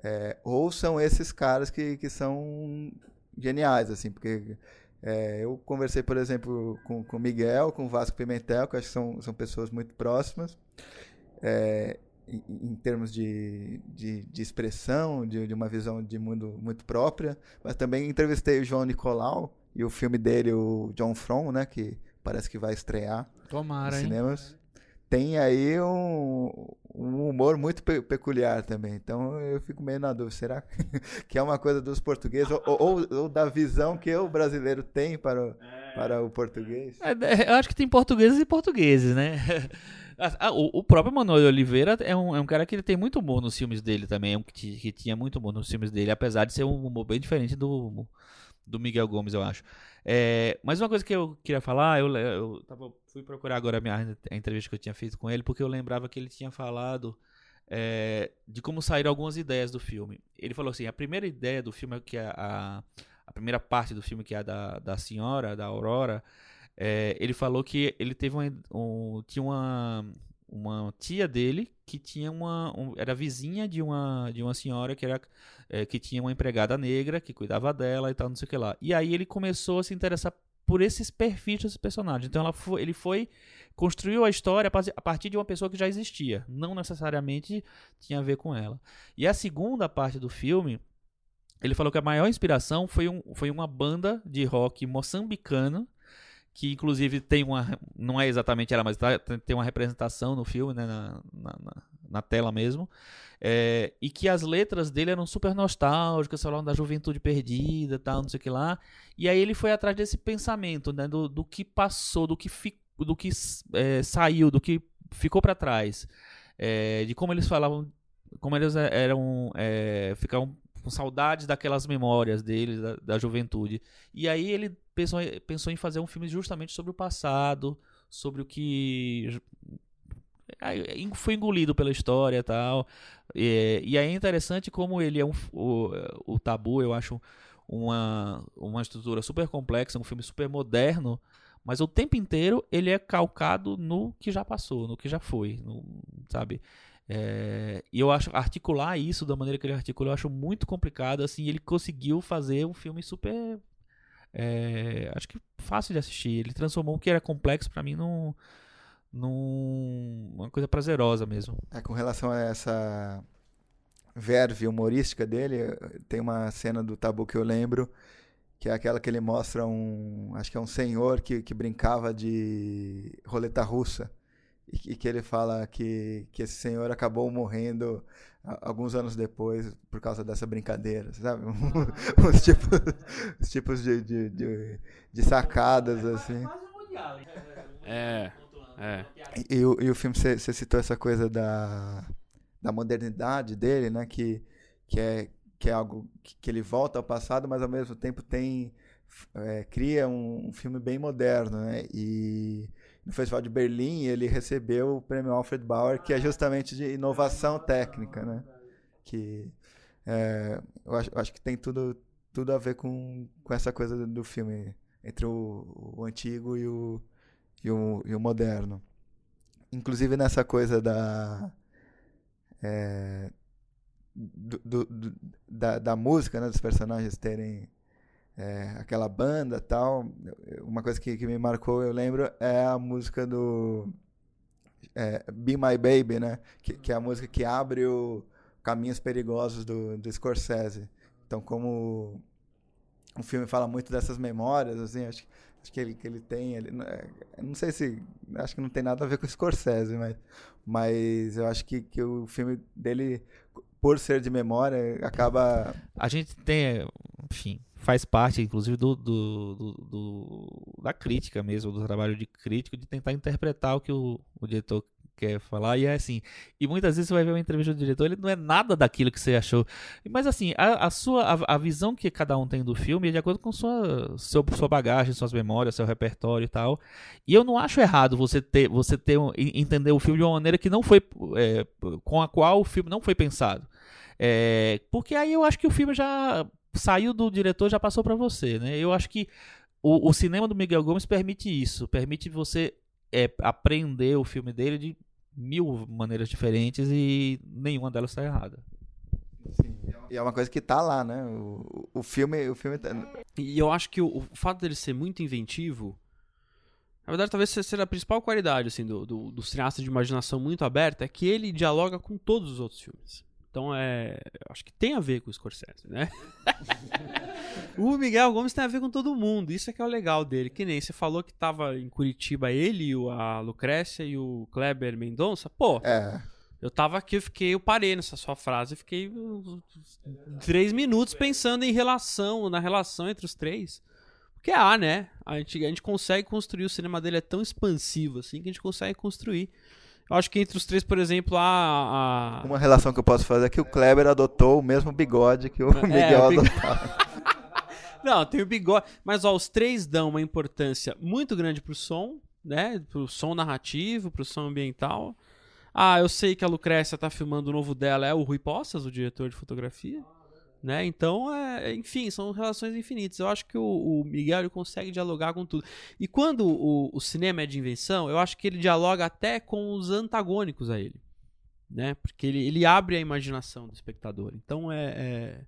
[SPEAKER 1] é, ou são esses caras que, que são geniais, assim, porque é, eu conversei, por exemplo, com o Miguel, com o Vasco Pimentel, que acho que são, são pessoas muito próximas, é, em, em, termos de, de, de expressão, de, de, uma visão de mundo muito própria. Mas também entrevistei o João Nicolau e o filme dele, o John From, né, que parece que vai estrear
[SPEAKER 2] Tomara, nos
[SPEAKER 1] cinemas. Hein? Tem aí um, um humor muito pe peculiar também. Então eu fico meio na dúvida. Será [laughs] que é uma coisa dos portugueses ou, ou, ou da visão que o brasileiro tem para o, para o português?
[SPEAKER 2] É, é eu acho que tem portugueses e portugueses, né? [laughs] O, próprio Manuel Oliveira é um, é um cara que tem muito humor nos filmes dele também, é um que, que tinha muito humor nos filmes dele, apesar de ser um humor bem diferente do, do Miguel Gomes, eu acho. É, mas uma coisa que eu queria falar, eu, eu tava, fui procurar agora a minha a entrevista que eu tinha feito com ele, porque eu lembrava que ele tinha falado é, de como saíram algumas ideias do filme. Ele falou assim: a primeira ideia do filme, é que a, a, a primeira parte do filme, que é a da, da senhora, da Aurora, é, ele falou que ele teve um, um, tinha uma, uma tia dele que tinha uma um, era vizinha de uma de uma senhora que era é, que tinha uma empregada negra que cuidava dela e tal não sei o que lá e aí ele começou a se interessar por esses perfis desses personagens. Então foi, ele foi construiu a história a partir de uma pessoa que já existia, não necessariamente tinha a ver com ela. E a segunda parte do filme, ele falou que a maior inspiração foi, um, foi uma banda de rock moçambicana que inclusive tem uma. Não é exatamente ela, mas tá, tem uma representação no filme, né, na, na, na tela mesmo. É, e que as letras dele eram super nostálgicas, falavam da juventude perdida, tal, não sei o que lá. E aí ele foi atrás desse pensamento, né, do, do que passou, do que, fi, do que é, saiu, do que ficou para trás, é, de como eles falavam, como eles eram, é, ficavam com saudades daquelas memórias deles, da, da juventude. E aí ele pensou, pensou em fazer um filme justamente sobre o passado, sobre o que foi engolido pela história tal. E, e aí é interessante como ele é um. O, o Tabu, eu acho uma, uma estrutura super complexa, um filme super moderno, mas o tempo inteiro ele é calcado no que já passou, no que já foi, no, sabe? É, e eu acho articular isso da maneira que ele articula, eu acho muito complicado. Assim, ele conseguiu fazer um filme super é, acho que fácil de assistir. Ele transformou o que era complexo para mim num, num uma coisa prazerosa mesmo.
[SPEAKER 1] É, com relação a essa verve humorística dele, tem uma cena do Tabu que eu lembro, que é aquela que ele mostra um, acho que é um senhor que, que brincava de roleta russa e que ele fala que, que esse senhor acabou morrendo alguns anos depois por causa dessa brincadeira, sabe? [laughs] os tipos, os tipos de, de, de, de sacadas, assim.
[SPEAKER 3] É, é.
[SPEAKER 1] E, e, o, e o filme, você citou essa coisa da, da modernidade dele, né? Que, que, é, que é algo que, que ele volta ao passado, mas ao mesmo tempo tem... É, cria um, um filme bem moderno, né? E no Festival de Berlim, ele recebeu o prêmio Alfred Bauer, que é justamente de inovação técnica, né? Que é, eu, acho, eu, acho, que tem tudo, tudo a ver com, com essa coisa do, filme, entre o, o antigo e o, e o, e o moderno. Inclusive nessa coisa da. É, do, do, do, da, da música, né, dos personagens terem é, aquela banda tal. Uma coisa que, que, me marcou, eu lembro, é a música do é, Be My Baby, né? Que, que, é a música que abre o Caminhos Perigosos do, do Scorsese. Então, como o filme fala muito dessas memórias, assim, acho, acho que ele, que ele tem. Ele, é, não sei se. Acho que não tem nada a ver com o Scorsese, mas, mas eu acho que, que o filme dele, por ser de memória, acaba.
[SPEAKER 2] A gente tem, enfim, faz parte, inclusive, do, do, do, do, da crítica mesmo, do trabalho de crítico, de tentar interpretar o que o, o diretor quer falar. E é assim, e muitas vezes você vai ver uma entrevista do diretor, ele não é nada daquilo que você achou. Mas assim, a, a sua a, a, visão que cada um tem do filme é de acordo com sua, seu, sua bagagem, suas memórias, seu repertório e tal. E eu não acho errado você ter, você ter entender o filme de uma maneira que não foi é, com a qual o filme não foi pensado. É, porque aí eu acho que o filme já saiu do diretor já passou para você, né? Eu acho que o, o, cinema do Miguel Gomes permite isso, permite você é, aprender o filme dele de mil maneiras diferentes e nenhuma delas está errada.
[SPEAKER 1] Sim. E é uma coisa que tá lá, né? O, o filme, o filme tá...
[SPEAKER 3] E eu acho que o, o, fato dele ser muito inventivo, na verdade, talvez seja a principal qualidade assim do, do, do cineasta de imaginação muito aberta, é que ele dialoga com todos os outros filmes. Então é. Acho que tem a ver com o Scorsese, né? [laughs] o Miguel Gomes tem a ver com todo mundo. Isso é que é o legal dele. Que nem você falou que tava em Curitiba ele, a Lucrécia e o Kleber Mendonça. Pô.
[SPEAKER 1] É.
[SPEAKER 3] Eu tava aqui, eu fiquei, eu parei nessa sua frase, eu fiquei três minutos pensando em relação, na relação entre os três. Porque há, né? A gente, a gente consegue construir, o cinema dele é tão expansivo assim que a gente consegue construir eu acho que entre os três, por exemplo, a,
[SPEAKER 1] a... Uma relação que eu posso fazer é que o Kleber adotou o mesmo bigode que o é, Miguel o adotava. [laughs]
[SPEAKER 3] Não, tem o bigode. Mas ó, os três dão uma importância muito grande pro som, né? Pro som narrativo, pro som ambiental. Ah, eu sei que a Lucrécia tá filmando o novo dela, é o Rui Poças, o diretor de fotografia. Né? Então, é, enfim, são relações infinitas. Eu acho que o, o Miguel consegue dialogar com tudo. E quando o, o, cinema é de invenção, eu acho que ele dialoga até com os antagônicos a ele. Né? Porque ele, ele abre a imaginação do espectador. Então, é, é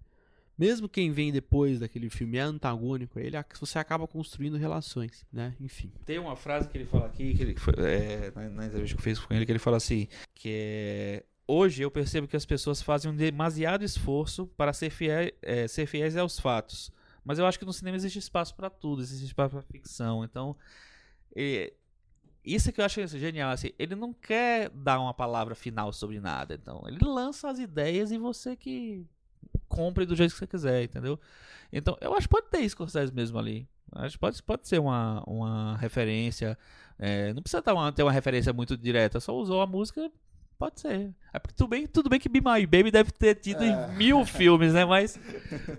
[SPEAKER 3] mesmo quem vem depois daquele filme é antagônico a ele, você acaba construindo relações, né? Enfim.
[SPEAKER 2] Tem uma frase que ele fala aqui, que ele, é, na, na entrevista que eu fiz com ele, que ele fala assim, que é... Hoje eu percebo que as pessoas fazem um demasiado esforço para ser, fiel, é, ser fiéis aos fatos. Mas eu acho que no cinema existe espaço para tudo, existe espaço para ficção. Então, é, isso que eu acho genial. Assim, ele não quer dar uma palavra final sobre nada. Então, ele lança as ideias e você que compre do jeito que você quiser, entendeu? Então, eu acho que pode ter Scorsese mesmo ali. Acho pode, pode ser uma, uma referência. é, não precisa ter uma, ter uma referência muito direta, só usou a música, pode ser. É porque tudo bem, tudo bem que Be My Baby deve ter tido
[SPEAKER 1] É.
[SPEAKER 2] em mil [laughs] filmes, né? Mas,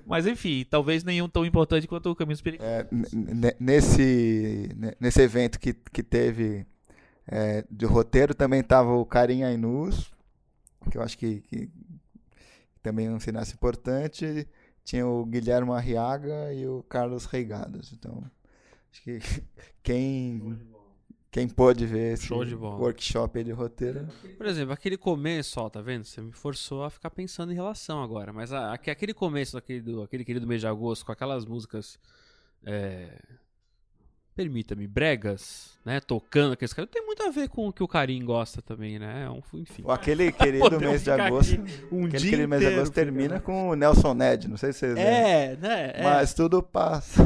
[SPEAKER 2] mas enfim, talvez nenhum tão importante quanto o Caminhos Perigosos.
[SPEAKER 1] É, nesse, ne- nesse evento que, que teve é, de roteiro também tava o Karim Ainus, que eu acho que, que também é um cineasta importante. Tinha o Guilherme Arriaga e o Carlos Reigadas. Então, acho que [laughs] quem, quem pôde ver esse
[SPEAKER 3] Show de bola.
[SPEAKER 1] workshop de roteiro.
[SPEAKER 3] Por exemplo, aquele começo, ó, tá vendo? Você me forçou a ficar pensando em relação agora. Mas a- aque- aquele começo daquele do, aquele querido mês de agosto, com aquelas músicas. É, Permita-me, bregas, né? Tocando aqueles caras. Tem muito a ver com o que o Karim gosta também, né? É um, enfim.
[SPEAKER 1] Aquele querido mês de agosto.
[SPEAKER 3] um
[SPEAKER 1] Aquele
[SPEAKER 3] dia
[SPEAKER 1] querido mês de agosto termina com o Nelson Ned. Não sei se vocês lembram.
[SPEAKER 3] É, né? É,
[SPEAKER 1] Mas tudo passa.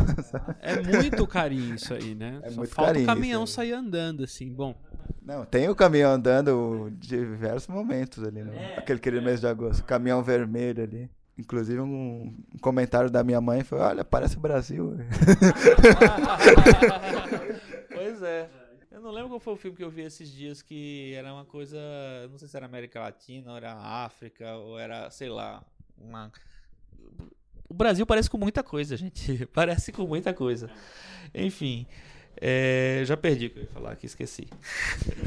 [SPEAKER 3] é muito carinho isso aí, né?
[SPEAKER 1] É
[SPEAKER 3] Só
[SPEAKER 1] muito
[SPEAKER 3] falta
[SPEAKER 1] carinho
[SPEAKER 3] o caminhão sair andando, assim. Bom,
[SPEAKER 1] Não, tem o caminhão andando de diversos momentos ali, né? Aquele querido mês de agosto. Caminhão vermelho ali. Inclusive, um, um comentário da minha mãe foi: Olha, parece o Brasil. [laughs]
[SPEAKER 2] pois é. Eu não lembro qual foi o filme que eu vi esses dias que era uma coisa. Não sei se era América Latina, ou era África, ou era, sei lá, uma. O Brasil parece com muita coisa, gente. [laughs] Parece com muita coisa. Enfim. é, já perdi o que eu ia falar aqui, esqueci.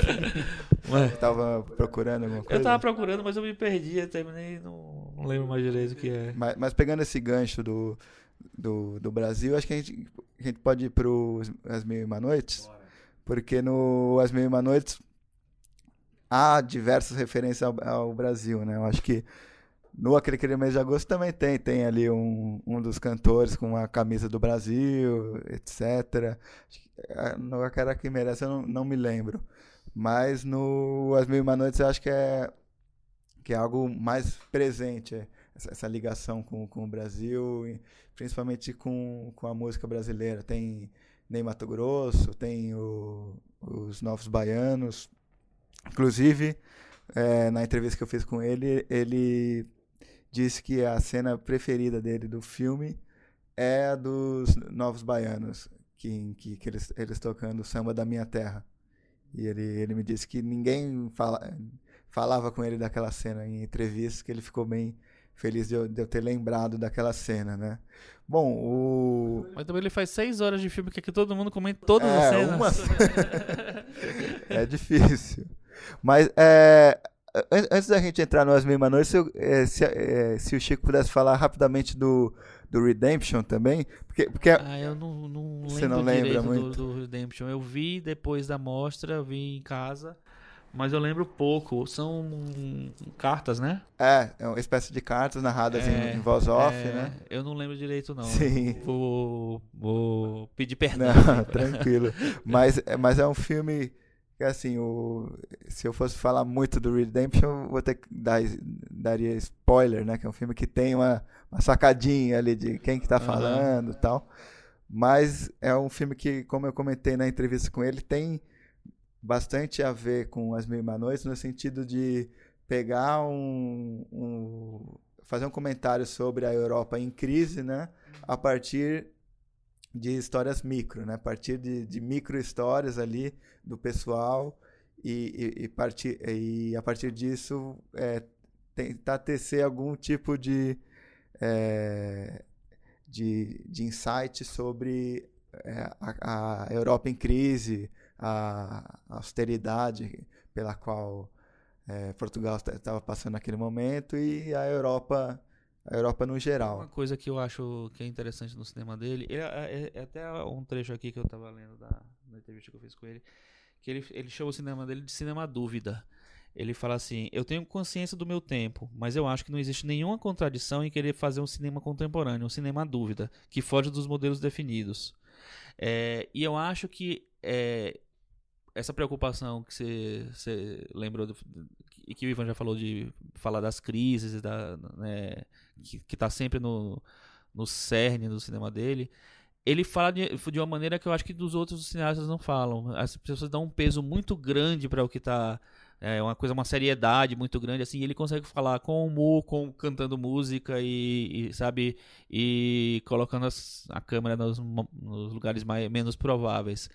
[SPEAKER 2] [laughs] Mas-
[SPEAKER 1] Eu tava procurando alguma coisa.
[SPEAKER 2] eu tava procurando, mas eu me perdi, eu terminei, não, não lembro mais direito o que é.
[SPEAKER 1] Mas, mas pegando esse gancho do, do, do Brasil, acho que a gente, a gente pode ir pro As Mil e Uma Noites. Porque no As Mil e Uma Noites há diversas referências ao, ao Brasil, né? Eu acho que no Aquele Querido Mês de Agosto também tem. Tem ali um, um dos cantores com a camisa do Brasil, etc. Ah, No Aquela Que Merece eu não, não me lembro. Mas no As Mil e Uma Noites eu acho que é, que é algo mais presente. é essa, essa ligação com, com o Brasil, principalmente com, com a música brasileira. Tem Ney Mato Grosso, tem o- os Novos Baianos. Inclusive, eh, na entrevista que eu fiz com ele, ele disse que a cena preferida dele do filme é a dos Novos Baianos, que, que, que eles, eles tocando o samba da minha terra. E ele, ele me disse que ninguém fala, falava com ele daquela cena em entrevistas, que ele ficou bem feliz de eu, de eu ter lembrado daquela cena, né? Bom, o...
[SPEAKER 2] Mas também ele faz seis horas de filme que aqui todo mundo comenta todas as
[SPEAKER 1] É,
[SPEAKER 2] cenas.
[SPEAKER 1] uma- [laughs] [laughs] é difícil. Mas, é, an- antes da gente entrar no As Mesmas Noites, eu, é, se, é, se o Chico pudesse falar rapidamente do, do Redemption também, porque, porque
[SPEAKER 2] Ah, eu não, não lembro
[SPEAKER 1] Você não lembra
[SPEAKER 2] direito do-
[SPEAKER 1] muito?
[SPEAKER 2] Do, Redemption. Eu vi depois da mostra, eu vi em casa, mas eu lembro pouco. São cartas, né?
[SPEAKER 1] é, é uma espécie de cartas narradas em-
[SPEAKER 2] É,
[SPEAKER 1] em, voz off,
[SPEAKER 2] É,
[SPEAKER 1] né?
[SPEAKER 2] Eu não lembro direito, não.
[SPEAKER 1] Sim.
[SPEAKER 2] Vou, vou pedir perdão.
[SPEAKER 1] Não, [laughs] tranquilo. Mas, é- mas é um filme que, assim, o, se eu fosse falar muito do Redemption, eu vou ter que dar, daria spoiler, né? Que é um filme que tem uma, uma sacadinha ali de quem que tá falando e tal. Mas é um filme que, como eu comentei na entrevista com ele, tem bastante a ver com As Mil e Uma Noites, no sentido de pegar um, um- fazer um comentário sobre a Europa em crise, né? A partir de histórias micro, né? A partir de, de micro histórias ali do pessoal e, e, e, partir, e a partir disso é, tentar tecer algum tipo de, é, de, de insight sobre é, a, a Europa em crise, a austeridade pela qual é, Portugal estava passando naquele momento e a Europa a Europa no
[SPEAKER 2] Uma
[SPEAKER 1] geral.
[SPEAKER 2] coisa que eu acho que é interessante no cinema dele, ele- é, é até um trecho aqui que eu tava lendo da, da entrevista que eu fiz com ele, que ele, ele chama o cinema dele de cinema dúvida. Ele fala assim: Eu tenho consciência do meu tempo, mas eu acho que não existe nenhuma contradição em querer fazer um cinema contemporâneo, um cinema dúvida, que foge dos modelos definidos. É, e eu acho que é, essa preocupação que você lembrou do, e que o Ivan já falou de falar das crises, da, né, que está sempre no, no cerne do cinema dele, ele fala de, de uma maneira que eu acho que dos outros cineastas não falam. As pessoas dão um peso muito grande para o que está é uma coisa, uma seriedade muito grande, assim, ele consegue falar com humor, com, cantando música e, e sabe, e colocando as, a câmera nos, nos lugares mais, menos prováveis.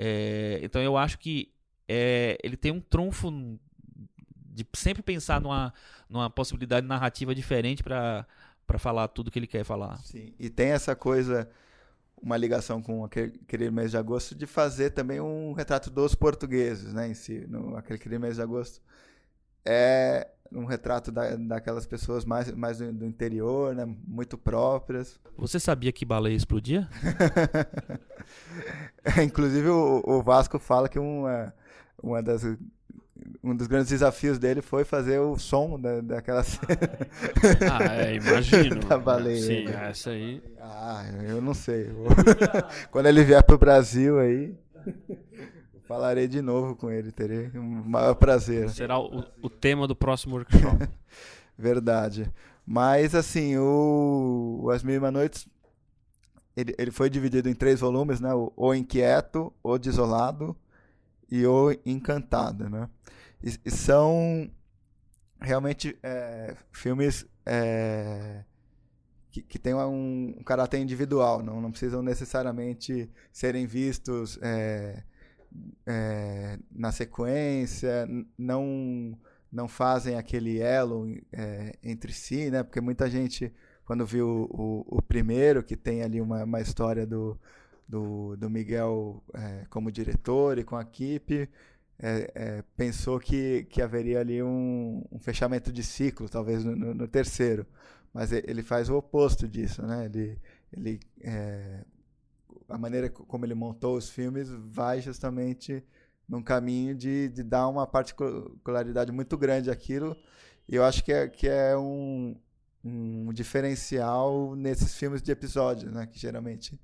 [SPEAKER 2] É, então eu acho que é, ele tem um trunfo de sempre pensar numa, numa possibilidade narrativa diferente para falar tudo que ele quer falar.
[SPEAKER 1] Sim, e tem essa coisa uma ligação com aquele mês de agosto de fazer também um retrato dos portugueses, né, em si, no aquele mês de agosto é um retrato da, daquelas pessoas mais, mais do, do, interior, né, muito próprias.
[SPEAKER 2] Você sabia que baleia explodia? [laughs]
[SPEAKER 1] Inclusive o, o, Vasco fala que uma, uma das um dos grandes desafios dele foi fazer o som da, daquela cena.
[SPEAKER 3] Ah, é, [laughs] imagino.
[SPEAKER 1] da baleia.
[SPEAKER 3] Sim, essa aí.
[SPEAKER 1] Ah, eu não sei. [laughs] Quando ele vier pro Brasil aí, falarei de novo com ele, terei um maior prazer.
[SPEAKER 3] Será o, o tema do próximo workshop. [laughs]
[SPEAKER 1] Verdade. Mas, assim, o As Mil e Uma Noites, ele, ele foi dividido em três volumes, né? O, o Inquieto, O Desolado e O Encantado, né? E, e são realmente é, filmes é, que, que têm um, um, caráter individual, não, não precisam necessariamente serem vistos é, é na sequência, não, não fazem aquele elo é, entre si, né? Porque muita gente, quando viu o, o, primeiro, que tem ali uma, uma história do, do, do Miguel é, como diretor e com a equipe, é, é, pensou que, que haveria ali um, um fechamento de ciclo, talvez no, no, no, terceiro. Mas ele faz o oposto disso, né? Ele, ele, é, a maneira como ele montou os filmes vai justamente num caminho de, de dar uma particularidade muito grande àquilo. E eu acho que é, que é um, um diferencial nesses filmes de episódios, né? Que geralmente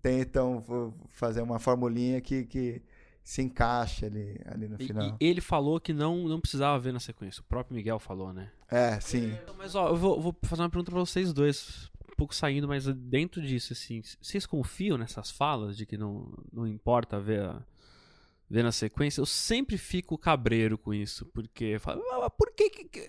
[SPEAKER 1] tentam fazer uma formulinha que, que se encaixa ali, ali no final.
[SPEAKER 3] E, ele falou que não, não precisava ver na sequência. O próprio Miguel falou, né?
[SPEAKER 1] É, sim.
[SPEAKER 3] Mas ó, eu vou, vou fazer uma pergunta para vocês dois. Pouco saindo, mas dentro disso, assim, vocês confiam nessas falas de que não, não importa ver, a, ver na sequência? Eu sempre fico cabreiro com isso, porque falo, ah, por que, que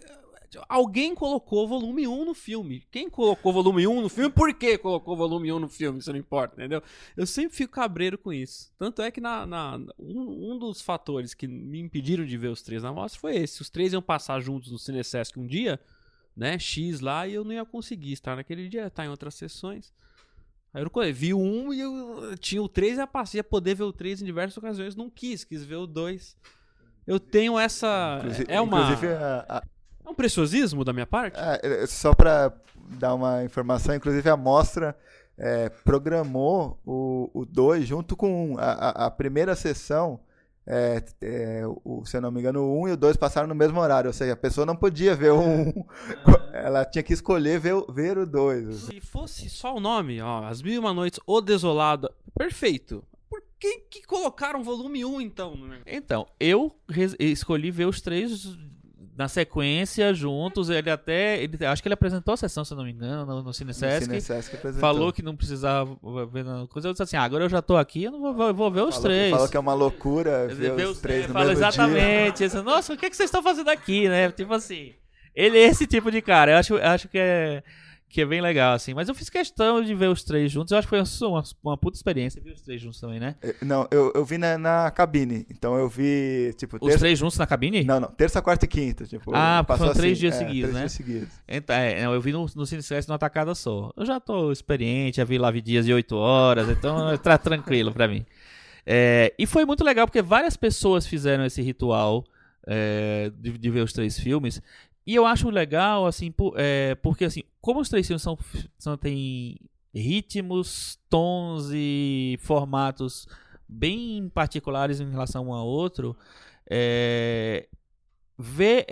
[SPEAKER 3] Alguém colocou volume 1 no filme. Quem colocou volume 1 no filme? Por que colocou volume 1 no filme? Isso não importa, entendeu? Eu sempre fico cabreiro com isso. Tanto é que na, na um, um, dos fatores que me impediram de ver os três na mostra foi esse. Os três iam passar juntos no Cinesesc um dia, né? X lá, e eu não ia conseguir estar naquele dia, estar em outras sessões. Aí eu vi o 1 e eu tinha o 3 e ia, passar, ia poder ver o 3 em diversas ocasiões. Não quis, quis ver o 2. Eu tenho essa. Inclusive, é uma. A, a é um preciosismo da minha parte?
[SPEAKER 1] É, só para dar uma informação, inclusive a mostra é, programou o 2 junto com um. A, a, primeira sessão, é, é, o, se eu não me engano, o 1 um e o 2 passaram no mesmo horário. Ou seja, a pessoa não podia ver o 1. Um, [laughs] ela tinha que escolher ver, ver o 2.
[SPEAKER 3] Se fosse só o nome, ó, As Mil e Uma Noites, O Desolado, perfeito. Por que, que colocaram volume 1 então?
[SPEAKER 2] Então, eu escolhi ver os três na sequência, juntos, ele até. Ele, acho que ele apresentou a sessão, se não me engano, no, no Cinesesc. No Cinesesc falou que não precisava ver coisa. Eu disse assim: ah, agora eu já tô aqui, eu não vou, vou ver os
[SPEAKER 1] falou
[SPEAKER 2] três.
[SPEAKER 1] Que, falou que é uma loucura ver, ver os, três. É,
[SPEAKER 2] fala exatamente. Disse, Nossa, o que, é que vocês estão fazendo aqui, né? Tipo assim. Ele é esse tipo de cara. Eu acho, acho que é que é bem legal, assim. Mas eu fiz questão de ver os três juntos. Eu acho que foi uma, uma puta experiência. Viu os três juntos também, né?
[SPEAKER 1] É, não, eu, eu vi na, na cabine. Então eu vi, tipo...
[SPEAKER 2] Terça... Os três juntos na cabine?
[SPEAKER 1] Não, não. Terça, quarta e quinta. Tipo,
[SPEAKER 2] ah, foram assim, três dias é, seguidos,
[SPEAKER 1] três
[SPEAKER 2] né?
[SPEAKER 1] Dias seguidos.
[SPEAKER 2] Então, é, eu vi no, no Cine numa tacada só. Eu já tô experiente, já vi lá dias de oito horas. Então [laughs] tá tranquilo pra mim. É, e foi muito legal porque várias pessoas fizeram esse ritual é, de, de, ver os três filmes. E eu acho legal, assim, por, é, porque assim, como os três filmes são, são têm ritmos, tons e formatos bem particulares em relação um ao outro, é, ver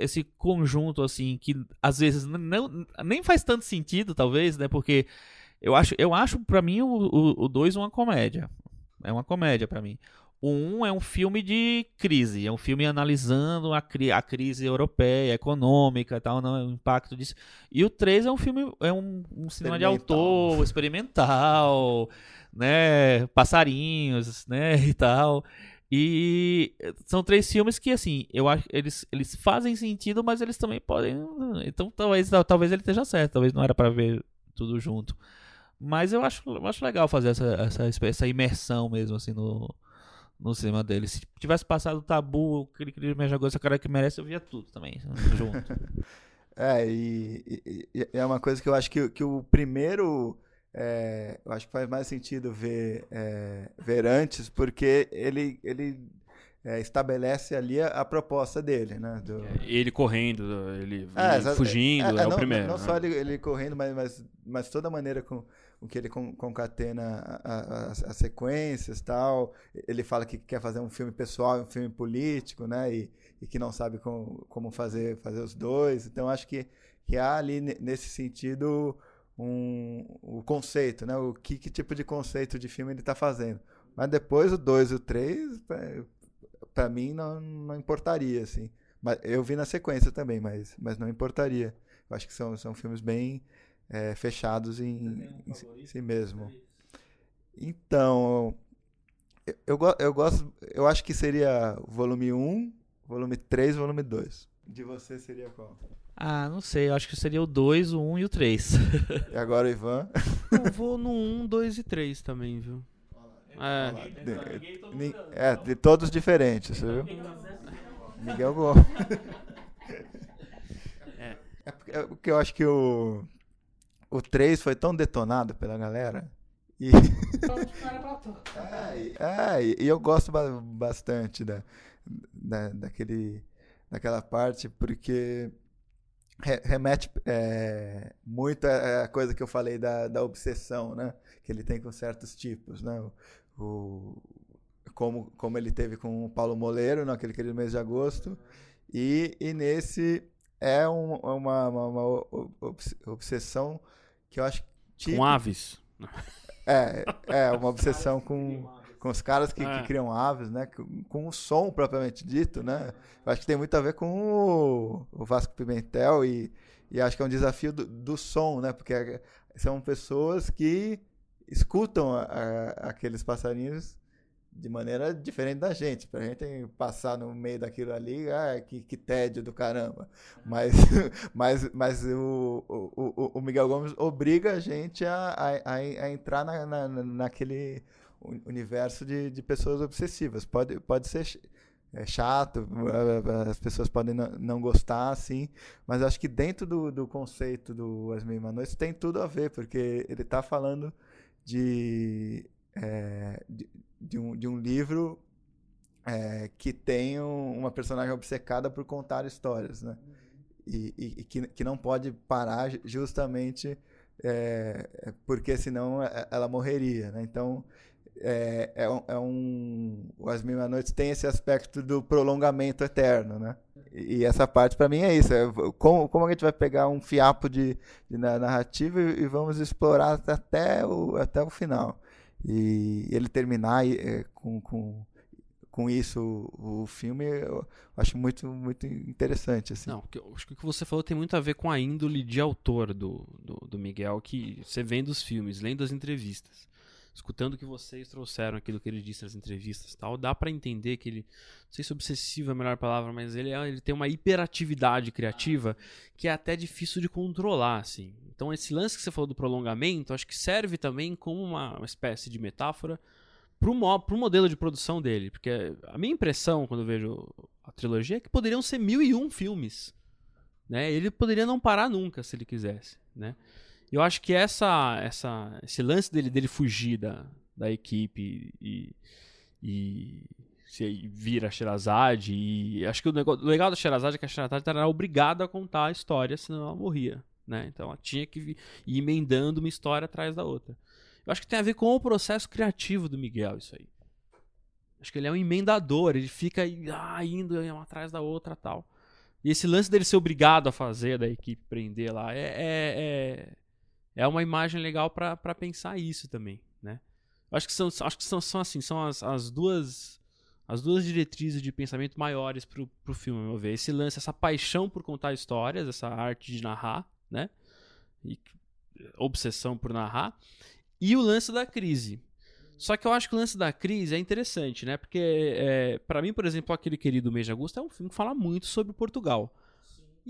[SPEAKER 2] esse conjunto assim que às vezes não nem faz tanto sentido talvez né porque eu acho eu acho para mim o 2 uma comédia. É uma comédia para mim o 1 um é um filme de crise é um filme analisando a, cri a crise europeia econômica e tal não o impacto disso e o 3 é um filme é um, um cinema de autor experimental né passarinhos né e tal e são três filmes que, assim, eu acho eles, eles fazem sentido, mas eles também podem. Então talvez, talvez ele esteja certo, talvez não era para ver tudo junto. Mas eu acho, eu acho legal fazer essa, essa, essa imersão mesmo, assim, no, no cinema dele. Se tivesse passado o tabu, aquele que me jogou essa cara que merece, eu via tudo também, [laughs] junto. [laughs]
[SPEAKER 1] é, e, e, e, é uma coisa que eu acho que, que o primeiro é, eu acho que faz mais sentido ver, é, ver antes, porque ele, ele é, estabelece ali a, a, proposta dele, né? Do...
[SPEAKER 3] É, ele correndo, ele, é, ele fugindo, é, é, o
[SPEAKER 1] não,
[SPEAKER 3] primeiro.
[SPEAKER 1] Não, não né? só ele, ele, correndo, mas, mas, mas toda a maneira com, com que ele concatena as, as sequências tal. Ele fala que quer fazer um filme pessoal, um filme político, né? E, e que não sabe como, como fazer, fazer os dois. Então acho que, que há ali nesse sentido um, o conceito, né? O que, que tipo de conceito de filme ele está fazendo. Mas depois o 2 e o 3, para mim, não, não importaria, assim. Mas eu vi na sequência também, mas, mas não importaria. Eu acho que são, são filmes bem é, fechados em, em, si mesmo. Então, eu, eu, eu gosto, eu acho que seria volume 1, volume 3, volume 2. De você seria qual?
[SPEAKER 2] Ah, não sei, eu acho que seria o 2, o 1 um e o 3. [laughs]
[SPEAKER 1] E agora o Ivan?
[SPEAKER 3] Eu vou no 1, um, 2 e 3 também, viu?
[SPEAKER 1] É. De, é, de todos diferentes, viu? Miguel Gomes. [laughs] É. é porque eu acho que o, o 3 foi tão detonado pela galera. E, [laughs] é, e eu gosto bastante da, da, daquele, daquela parte, porque remete é, muito à coisa que eu falei da, da obsessão, né? Que ele tem com certos tipos, né? O, o, como, como ele teve com o Paulo Moleiro naquele aquele mês de agosto e, e nesse é um, uma, uma, uma, obsessão que eu acho
[SPEAKER 3] que com aves
[SPEAKER 1] é é uma obsessão com com os caras que, é. que criam aves, né? Com, com, o som propriamente dito, né? Eu acho que tem muito a ver com o, o Vasco Pimentel e, e acho que é um desafio do, do som, né? Porque são pessoas que escutam a, a, aqueles passarinhos de maneira diferente da gente. Pra gente passar no meio daquilo ali, ah, que, que tédio do caramba. [laughs] Mas, mas, mas o, o, o Miguel Gomes obriga a gente a, a, a entrar na, na, naquele universo de, de pessoas obsessivas. Pode, pode ser é chato, as pessoas podem não, gostar, assim, mas acho que dentro do, do conceito do As Mil Noites tem tudo a ver, porque ele está falando de, é, de, de, um, de um livro é, que tem um, uma personagem obcecada por contar histórias, né? E, e, e que, que não pode parar justamente é, porque senão é, ela morreria, né? Então é, é, um, é um. As Mil Noites tem esse aspecto do prolongamento eterno, né? E, e essa parte para mim é isso. É, como, como a gente vai pegar um fiapo de, de narrativa e, e, vamos explorar até o, até o final. E ele terminar é, com, com, com isso o, o filme, eu acho muito, muito interessante. Assim.
[SPEAKER 3] Não, acho que o que você falou tem muito a ver com a índole de autor do, do, do Miguel, que você vendo os filmes, lendo as entrevistas escutando o que vocês trouxeram aqui do que ele disse nas entrevistas tal, dá para entender que ele, não sei se obsessivo é a melhor palavra, mas ele, é, ele tem uma hiperatividade criativa que é até difícil de controlar, assim. Então esse lance que você falou do prolongamento, acho que serve também como uma, uma espécie de metáfora pro, mo pro modelo de produção dele, porque a minha impressão quando eu vejo a trilogia é que poderiam ser mil e um filmes, né? Ele poderia não parar nunca se ele quisesse, né? Eu acho que essa, essa, esse lance dele, dele fugir da, da equipe e, e se vira Sherazade e acho que o, negócio, o legal da Sherazade é que a Sherazade era obrigada a contar a história, senão ela morria, né? Então ela tinha que ir emendando uma história atrás da outra. Eu acho que tem a ver com o processo criativo do Miguel isso aí. Acho que ele é um emendador, ele fica ah, indo uma atrás da outra tal. E esse lance dele ser obrigado a fazer, da equipe prender lá, é, é, é, é uma imagem legal para pensar isso também, né? Acho que são, acho que são, são assim, são as, as duas as duas diretrizes de pensamento maiores pro, pro filme, meu ver. Esse lance, essa paixão por contar histórias, essa arte de narrar, né? E obsessão por narrar. E o lance da crise. Só que eu acho que o lance da crise é interessante, né? Porque, é, para mim, por exemplo, aquele querido Mês de Agosto é um filme que fala muito sobre Portugal.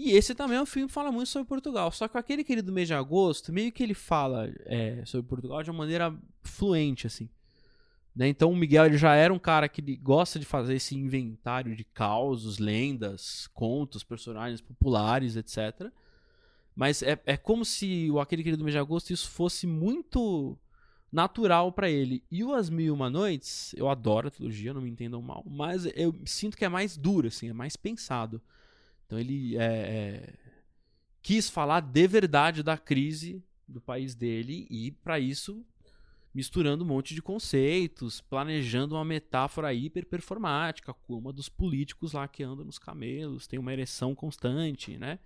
[SPEAKER 3] E esse também é um filme que fala muito sobre Portugal. Só que aquele querido Mês de Agosto, meio que ele fala é, sobre Portugal de uma maneira fluente, assim. Né? Então o Miguel ele já era um cara que gosta de fazer esse inventário de causos, lendas, contos, personagens populares, etc. Mas é, é como se o Aquele Querido Mês de Agosto isso fosse muito natural para ele. E o As Mil e Uma Noites, eu adoro a trilogia, não me entendam mal, mas eu sinto que é mais duro, assim, é mais pensado. Então ele é, é, quis falar de verdade da crise do país dele e para isso misturando um monte de conceitos, planejando uma metáfora hiperperformática, como a dos políticos lá que andam nos camelos, tem uma ereção constante, né?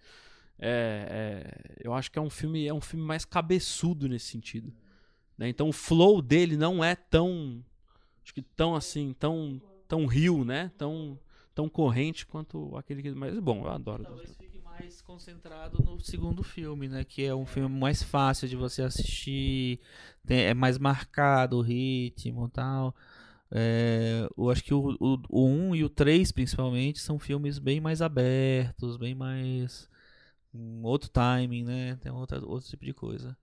[SPEAKER 3] É, é, eu acho que é um filme é um filme mais cabeçudo nesse sentido. Né? Então o flow dele não é tão acho que tão assim tão tão rio, né? Tão tão corrente quanto aquele que mas bom eu adoro.
[SPEAKER 2] Talvez fique mais concentrado no segundo filme, né? Que é um filme mais fácil de você assistir, tem, é mais marcado o ritmo e tal. É, eu acho que o, o, o 1 e o 3, principalmente, são filmes bem mais abertos, bem mais. Um outro timing, né? Tem outra, outro tipo de coisa.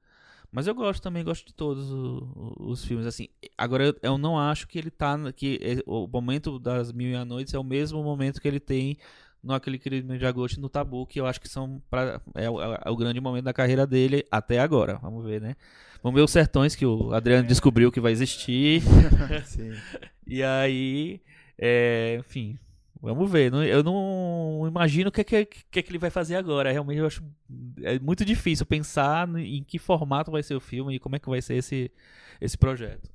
[SPEAKER 2] Mas eu gosto também, gosto de todos os, os filmes, assim. Agora, eu, eu, não acho que ele tá. que o momento das Mil e a Noites é o mesmo momento que ele tem no aquele querido de agosto no Tabu, que eu acho que são pra, é, o, é, o grande momento da carreira dele até agora. Vamos ver, né? Vamos ver os sertões que o Adriano descobriu que vai existir. [laughs] Sim. [laughs] e aí, é, enfim, vamos ver. Eu não imagino o que, que, que, que ele vai fazer agora. Realmente eu acho é muito difícil pensar em que formato vai ser o filme e como é que vai ser esse, esse projeto.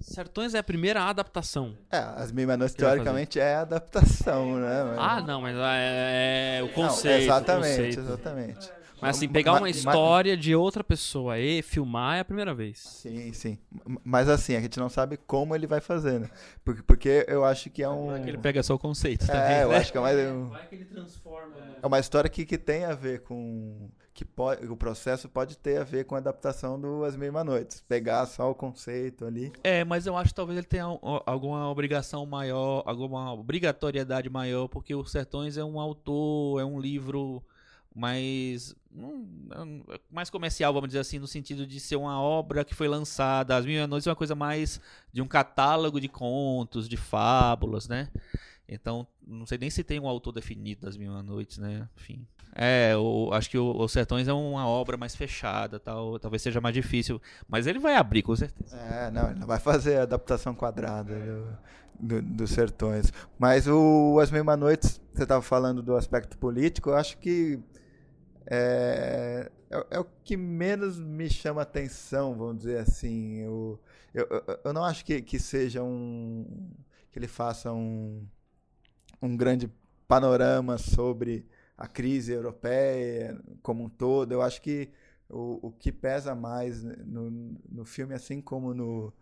[SPEAKER 3] Sertões é a primeira adaptação.
[SPEAKER 1] É, As Noites, teoricamente, é a adaptação, né?
[SPEAKER 3] Mas... Ah, não, mas é, é o conceito. Não,
[SPEAKER 1] exatamente,
[SPEAKER 3] conceito.
[SPEAKER 1] exatamente.
[SPEAKER 3] Mas assim, pegar uma história de outra pessoa e filmar é a primeira vez.
[SPEAKER 1] Sim, sim. Mas assim, a gente não sabe como ele vai fazer, né? Porque, porque eu acho que é um.
[SPEAKER 2] Vai que ele pega só o conceito
[SPEAKER 1] é,
[SPEAKER 2] também.
[SPEAKER 1] É, eu
[SPEAKER 2] né?
[SPEAKER 1] acho que é mais. Um... Vai que ele transforma. É uma história que, que tem a ver com que pode, o processo pode ter a ver com a adaptação do As Mil Noites. Pegar só o conceito ali.
[SPEAKER 2] É, mas eu acho que talvez ele tenha alguma obrigação maior, alguma obrigatoriedade maior, porque o Sertões é um autor, é um livro mais mais comercial, vamos dizer assim, no sentido de ser uma obra que foi lançada. As Mil Noites é uma coisa mais de um catálogo de contos, de fábulas, né? Então, não sei nem se tem um autor definido das Mil Noites, né? Enfim. É, eu, acho que o, o Sertões é uma obra mais fechada, tal, talvez seja mais difícil, mas ele vai abrir com certeza.
[SPEAKER 1] É, não, ele não vai fazer a adaptação quadrada do, do, dos Sertões. Mas o As Mesmas Noites, você estava falando do aspecto político, eu acho que é, é, é, o que menos me chama atenção, vamos dizer assim. Eu, eu, eu, não acho que, que seja um. que ele faça um, um grande panorama sobre a crise europeia como um todo. Eu acho que o, o que pesa mais no, no filme, assim como no,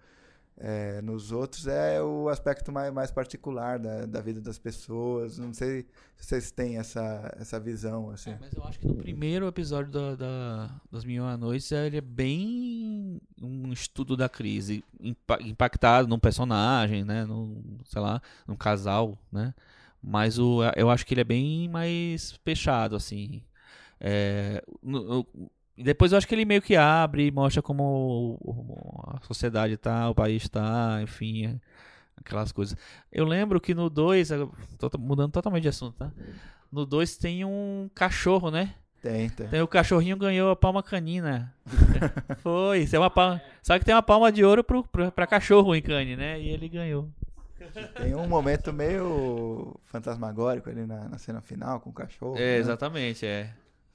[SPEAKER 1] é, nos outros, é o aspecto mais, mais particular da, da vida das pessoas. Não sei se vocês têm essa, essa visão. Assim. É,
[SPEAKER 2] mas eu acho que no primeiro episódio da, da, das Mil e Noites ele é bem um estudo da crise, impactado num personagem, né, num, sei lá, num casal, né? Mas o, eu acho que ele é bem mais fechado, assim. É, no, depois eu acho que ele meio que abre e mostra como a sociedade está, o país está, enfim, aquelas coisas. Eu lembro que no 2, tô mudando totalmente de assunto, tá? No 2 tem um cachorro, né?
[SPEAKER 1] Tem, tem.
[SPEAKER 2] Tem o cachorrinho ganhou a palma canina. [laughs] Foi, isso é uma palma. Sabe que tem uma palma de ouro pro, pro, pra cachorro em cane, né? E ele ganhou.
[SPEAKER 1] Tem um momento meio fantasmagórico ali na, na cena final com o cachorro.
[SPEAKER 2] É, né? exatamente, é.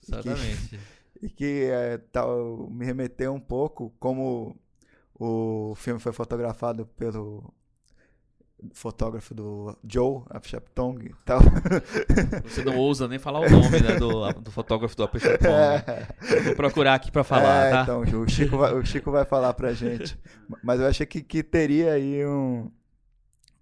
[SPEAKER 2] Exatamente.
[SPEAKER 1] E que, é, tal, me remeteu um pouco como o filme foi fotografado pelo fotógrafo do Joe Apchaptong e tal. [laughs]
[SPEAKER 2] Você não ousa nem falar o nome né, do, do fotógrafo do Apchaptong. É. Vou procurar aqui para falar,
[SPEAKER 1] é,
[SPEAKER 2] tá?
[SPEAKER 1] Então, o Chico, vai, o Chico vai falar pra gente. [laughs] Mas eu achei que, que teria aí um,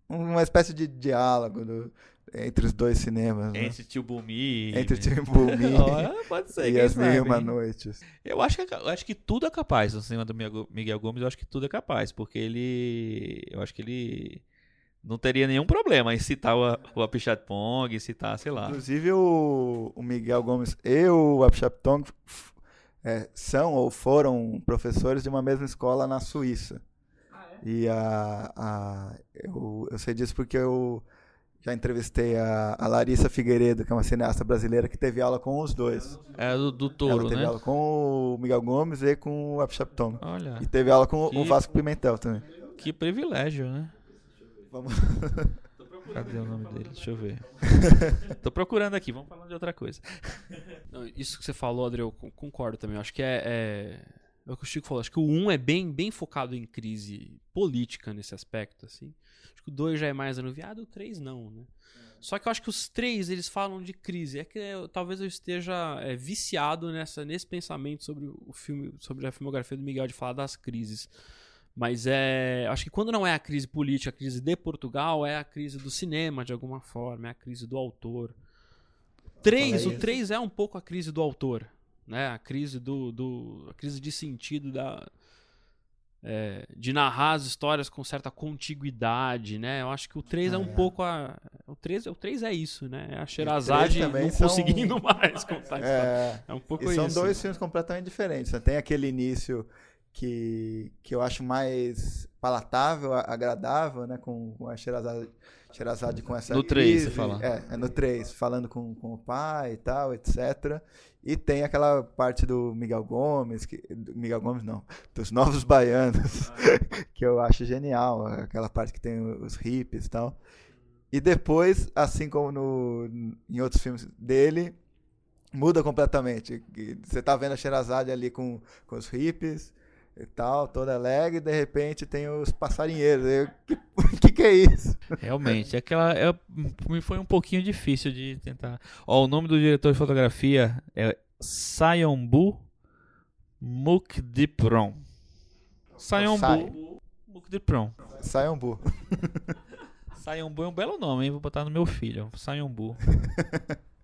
[SPEAKER 1] uma espécie de diálogo do, entre os dois cinemas.
[SPEAKER 2] Né? Entre Tio Bumi.
[SPEAKER 1] Entre Tio Bumi. [laughs]
[SPEAKER 2] pode ser.
[SPEAKER 1] E as Mil Uma Noites.
[SPEAKER 2] Eu acho, que, eu acho que tudo é capaz no cinema do Miguel Gomes. Eu acho que tudo é capaz. Porque ele. Eu acho que ele. Não teria nenhum problema em citar o, o Apichatpong, citar, sei lá.
[SPEAKER 1] Inclusive o, o Miguel Gomes e o Apichatpong é, são ou foram professores de uma mesma escola na Suíça. Ah, é? E a, a, eu, eu sei disso porque eu já entrevistei a, a, Larissa Figueiredo, que é uma cineasta brasileira que teve aula com os dois.
[SPEAKER 2] É do, do Touro,
[SPEAKER 1] Ela teve
[SPEAKER 2] né?
[SPEAKER 1] aula com o Miguel Gomes e com o Apchapton.
[SPEAKER 2] Olha.
[SPEAKER 1] E teve aula com que, o Vasco Pimentel também.
[SPEAKER 2] Que privilégio, né? Vamos. Cadê o nome dele? Deixa eu ver. [laughs] Tô procurando aqui, vamos falar de outra coisa. [laughs]
[SPEAKER 3] Não, isso que você falou, André, eu concordo também. Eu acho que é, é, é, o que o Chico falou. Acho que o 1 um é bem, bem focado em crise política nesse aspecto, assim. O 2 já é mais anuviado, o 3 não, né? Só que eu acho que os três eles falam de crise. É que eu, talvez eu esteja é, viciado nessa, nesse pensamento sobre o filme, sobre a filmografia do Miguel de falar das crises. Mas é, acho que quando não é a crise política, a crise de Portugal, é a crise do cinema de alguma forma, é a crise do autor. Três, o 3 é um pouco a crise do autor, né? A crise do, do a crise de sentido da é, de narrar as histórias com certa contiguidade, né? Eu acho que o 3 ah, é um é. pouco a. O 3, o 3 é isso, né? É a Sherazade não são... conseguindo [laughs] mais contar é, é um pouco e
[SPEAKER 1] são
[SPEAKER 3] isso.
[SPEAKER 1] São dois filmes completamente diferentes. Tem aquele início que, que eu acho mais palatável, agradável, né? Com, com a Sherazade, Sherazade com essa
[SPEAKER 2] No 3, você fala.
[SPEAKER 1] É, é no 3, falando com, com o pai e tal, etc. E tem aquela parte do Miguel Gomes, que, Miguel Gomes não, dos Novos Baianos, [laughs] que eu acho genial, aquela parte que tem os hippies e tal. E depois, assim como no, em outros filmes dele, muda completamente. Você tá vendo a Sherazade ali com, com os hippies e tal, toda alegre, e de repente tem os passarinheiros. O [laughs] que, que é isso?
[SPEAKER 2] Realmente, aquela é, me foi um pouquinho difícil de tentar. Ó, o nome do diretor de fotografia é Sayombu Mukdipron. Sayombu Mukdipron.
[SPEAKER 1] Sayombu.
[SPEAKER 2] Sayombu [laughs] é um belo nome, hein? Vou botar no meu filho. Sayombu.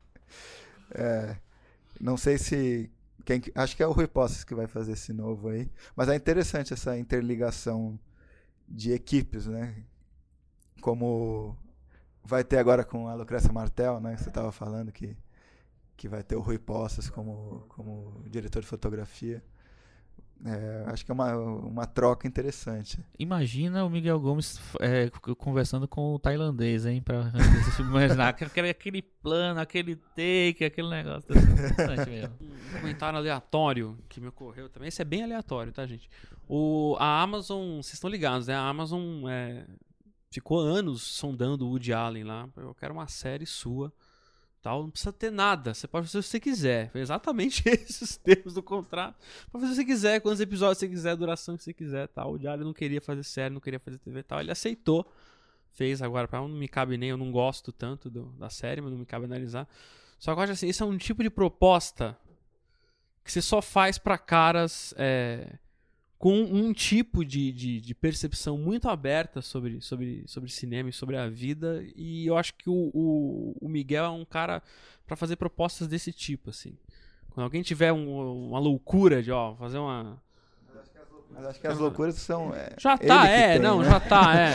[SPEAKER 2] [laughs]
[SPEAKER 1] é, não sei se quem, acho que é o Rui Posses que vai fazer esse novo aí. Mas é interessante essa interligação de equipes, né? Como vai ter agora com a Lucrécia Martel, né? Você estava falando que, que vai ter o Rui Posses como, como diretor de fotografia. É, acho que é uma, uma troca interessante.
[SPEAKER 2] Imagina o Miguel Gomes é, conversando com o tailandês, hein? Pra imaginar [laughs] aquele, aquele plano, aquele take, aquele negócio.
[SPEAKER 3] mesmo. [laughs] Um comentário aleatório que me ocorreu também. Esse é bem aleatório, tá, gente? O, a Amazon, vocês estão ligados, né? A Amazon é, ficou anos sondando o Woody Allen lá. Eu quero uma série sua tal, não precisa ter nada. Você pode fazer o que você quiser. Foi exatamente [laughs] esses termos do contrato. Pode fazer o que você quiser, quantos episódios você quiser, duração que você quiser, tal. O Diário não queria fazer série, não queria fazer TV, tal. Ele aceitou. Fez agora para não me cabe nem, eu não gosto tanto do, da série, mas não me cabe analisar. Só que eu acho assim, isso é um tipo de proposta que você só faz para caras é, com um tipo de, de, de, percepção muito aberta sobre, sobre, sobre cinema e sobre a vida. E eu acho que o, o, o Miguel é um cara para fazer propostas desse tipo, assim. Quando alguém tiver um, uma loucura de, ó, fazer uma.
[SPEAKER 1] Mas acho que as loucuras são. É,
[SPEAKER 3] já tá, é, tem, não, né? já tá, é.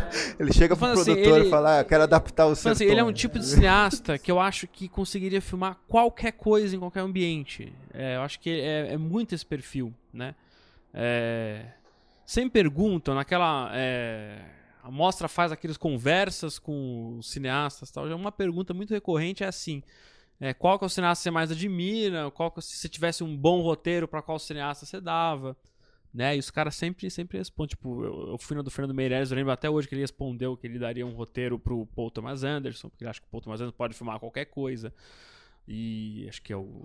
[SPEAKER 3] [laughs]
[SPEAKER 1] ele chega pro assim, produtor ele, e fala, ah, quero adaptar o seu.
[SPEAKER 3] Assim, ele é um tipo de cineasta que eu acho que conseguiria filmar qualquer coisa em qualquer ambiente. É, eu acho que é, é muito esse perfil, né? É, sem pergunta, naquela. É, a mostra faz aqueles conversas com os cineastas tal. Já uma pergunta muito recorrente é assim: é, qual que é o cineasta que você mais admira? Qual que, se você tivesse um bom roteiro, para qual cineasta você dava? Né? E os caras sempre, sempre respondem. Tipo, eu, eu, fui no do Fernando Meirelles, eu lembro até hoje que ele respondeu que ele daria um roteiro pro Paul Thomas Anderson, porque ele acha que o Paul Thomas Anderson pode filmar qualquer coisa. E acho que é o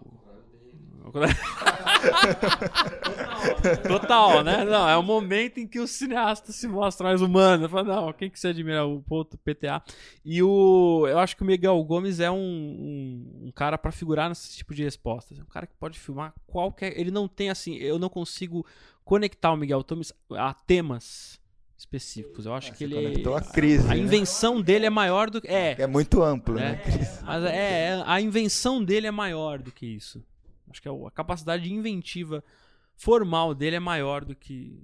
[SPEAKER 3] [laughs] Total, né? Não, é o momento em que o cineasta se mostra mais humano. Fala, não, quem que você admira? O ponto PTA. E o. Eu acho que o Miguel Gomes é um, um, um cara para figurar nesse tipo de respostas. É um cara que pode filmar qualquer. Ele não tem assim. Eu não consigo conectar o Miguel Gomes a temas específicos. Eu acho
[SPEAKER 1] Ah,
[SPEAKER 3] que ele.
[SPEAKER 1] conectou a crise,
[SPEAKER 3] A
[SPEAKER 1] né?
[SPEAKER 3] invenção dele é maior do que. É.
[SPEAKER 1] É muito amplo,
[SPEAKER 3] É,
[SPEAKER 1] né?
[SPEAKER 3] mas é, é, a invenção dele é maior do que isso. Acho que a capacidade inventiva formal dele é maior do que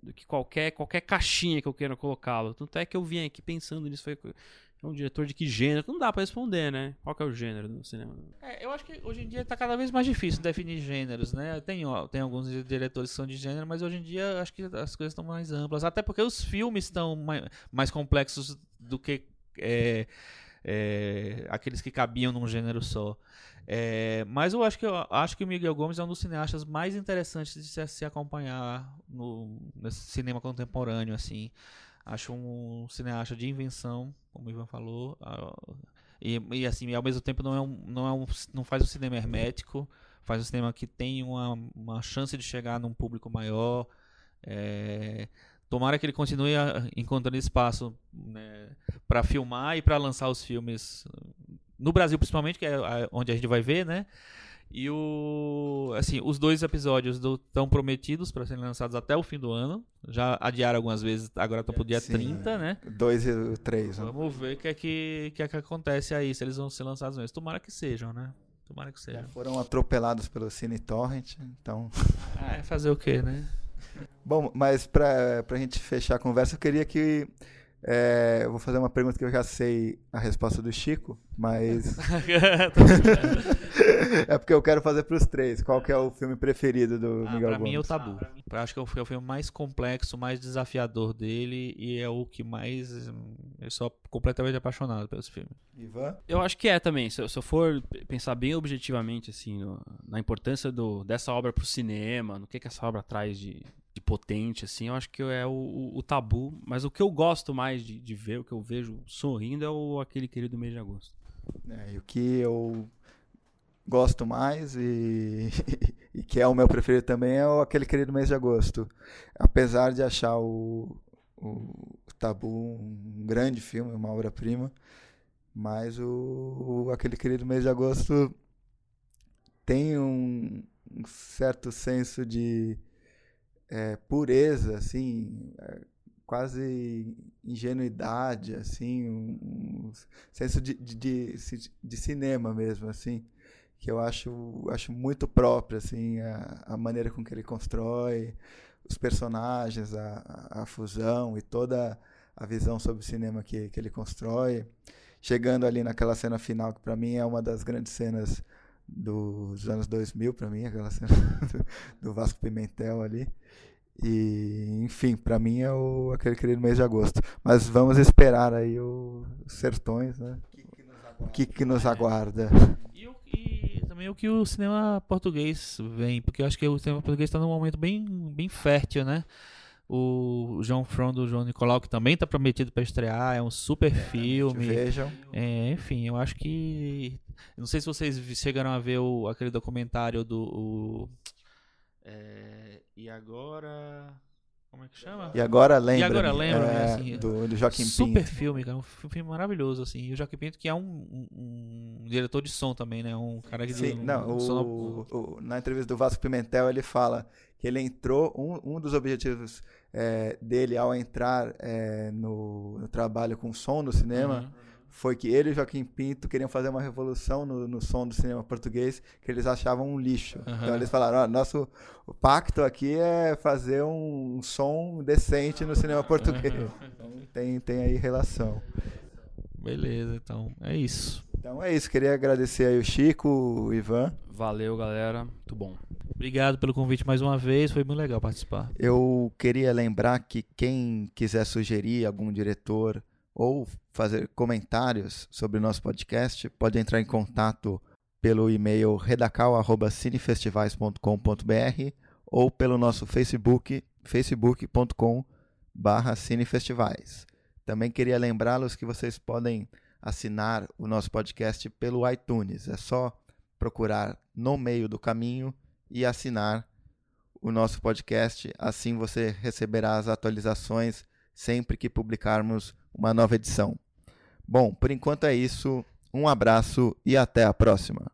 [SPEAKER 3] do que qualquer qualquer caixinha que eu queira colocá-lo. Tanto é que eu vim aqui pensando nisso, foi é um diretor de que gênero? Não dá pra responder, né? Qual é o gênero do cinema?
[SPEAKER 2] É, eu acho que hoje em dia tá cada vez mais difícil definir gêneros, né? Tem, ó, tem alguns diretores que são de gênero, mas hoje em dia acho que as coisas estão mais amplas. Até porque os filmes estão mais, mais complexos do que é, é, aqueles que cabiam num gênero só. É, mas eu acho que eu acho que o Miguel Gomes é um dos cineastas mais interessantes de se, se acompanhar no nesse cinema contemporâneo, assim. Acho um cineasta de invenção, como o Ivan falou. ah, E, e, assim, ao mesmo tempo não é um, não é um, não faz um cinema hermético, faz um cinema que tem uma, uma chance de chegar num público maior. É, tomara que ele continue a- encontrando espaço né, para filmar e para lançar os filmes no Brasil principalmente, que é a- onde a gente vai ver, né? E o assim, os dois episódios estão prometidos para serem lançados até o fim do ano. Já adiaram algumas vezes, agora estão pro dia
[SPEAKER 1] Sim.
[SPEAKER 2] 30, né?
[SPEAKER 1] Dois e três. né?
[SPEAKER 2] Vamos ver o que é que, que é que acontece aí, se eles vão ser lançados mesmo. Tomara que sejam, né? Tomara que sejam.
[SPEAKER 1] Foram atropelados pelo Cine Torrent, então.
[SPEAKER 2] É, fazer o quê, né?
[SPEAKER 1] Bom, mas pra, pra gente fechar a conversa, eu queria que. é, eu vou fazer uma pergunta que eu já sei a resposta do Chico, mas. [laughs] [laughs] é porque eu quero fazer pros três. Qual que é o filme preferido do
[SPEAKER 2] Ah,
[SPEAKER 1] Miguel
[SPEAKER 2] pra mim é o? Tabu. Eu acho que é o é o filme mais complexo, mais desafiador dele e é o que mais. hum, Eu sou completamente apaixonado pelo esse filme.
[SPEAKER 1] Ivan?
[SPEAKER 3] Eu acho que é também. Se eu, se eu for pensar bem objetivamente assim no- na importância do, dessa obra pro cinema, no que, que essa obra traz de potente, assim, eu acho que é o, o- tabu. Mas o que eu gosto mais de, de ver, o que eu vejo sorrindo é o aquele querido mês de agosto.
[SPEAKER 1] É, e o que eu gosto mais e, [laughs] e que é o meu preferido também é o aquele querido mês de agosto. Apesar de achar o, o Tabu um grande filme, uma obra-prima, mas o, o aquele querido mês de agosto tem um, um certo senso de é, pureza, assim, é, quase ingenuidade, assim, um, um senso de, de, de, de cinema mesmo, assim, que eu acho, acho muito próprio, assim, a, a maneira com que ele constrói os personagens, a, a fusão e toda a visão sobre o cinema que, que ele constrói, chegando ali naquela cena final, que para mim é uma das grandes cenas dos anos 2000, para mim, aquela cena [laughs] do, do Vasco Pimentel ali. E, enfim, para mim é o, aquele querido mês de agosto. Mas vamos esperar aí o- os sertões, né? O que, que nos aguarda?
[SPEAKER 2] E, o- e também o que o cinema português vem, porque eu acho que o cinema português está num momento bem, bem fértil, né? O João From do João Nicolau, que também está prometido para estrear, é um super filme.
[SPEAKER 1] Vejam.
[SPEAKER 2] É, enfim, eu acho que. Não sei se vocês chegaram a ver o, aquele documentário do. o- é, e agora. Como é que chama?
[SPEAKER 1] E agora lembra.
[SPEAKER 2] agora lembra-me,
[SPEAKER 1] é,
[SPEAKER 2] assim,
[SPEAKER 1] do, do Joaquim
[SPEAKER 2] Super
[SPEAKER 1] Pinto.
[SPEAKER 2] filme, cara. Um fi- filme maravilhoso, assim. E o Joaquim Pinto, que é um, um- um diretor de som também, né? Um cara que.
[SPEAKER 1] Sim,
[SPEAKER 2] um-
[SPEAKER 1] não,
[SPEAKER 2] um
[SPEAKER 1] o, o- na entrevista do Vasco Pimentel ele fala que ele entrou, um, um dos objetivos é, dele ao entrar é, no, no trabalho com som no cinema
[SPEAKER 2] Uhum.
[SPEAKER 1] Foi que ele e o Joaquim Pinto queriam fazer uma revolução no, no som do cinema português que eles achavam um lixo.
[SPEAKER 2] Aham.
[SPEAKER 1] Então eles falaram, ó, nosso pacto aqui é fazer um, um som decente no cinema português. Então tem, tem aí relação.
[SPEAKER 2] Beleza, então. É isso.
[SPEAKER 1] Então é isso, queria agradecer aí o Chico, o Ivan.
[SPEAKER 3] Valeu, galera. Muito bom.
[SPEAKER 2] Obrigado pelo convite mais uma vez. Foi muito legal participar.
[SPEAKER 1] Eu queria lembrar que quem quiser sugerir algum diretor ou fazer comentários sobre o nosso podcast, pode entrar em contato pelo e-mail redacal@cinefestivais.com.br ou pelo nosso Facebook, facebook.com/cinefestivais. Também queria lembrá-los que vocês podem assinar o nosso podcast pelo iTunes. É só procurar no meio do caminho e assinar o nosso podcast. Assim você receberá as atualizações sempre que publicarmos uma nova edição. Bom, por enquanto é isso. Um abraço e até a próxima.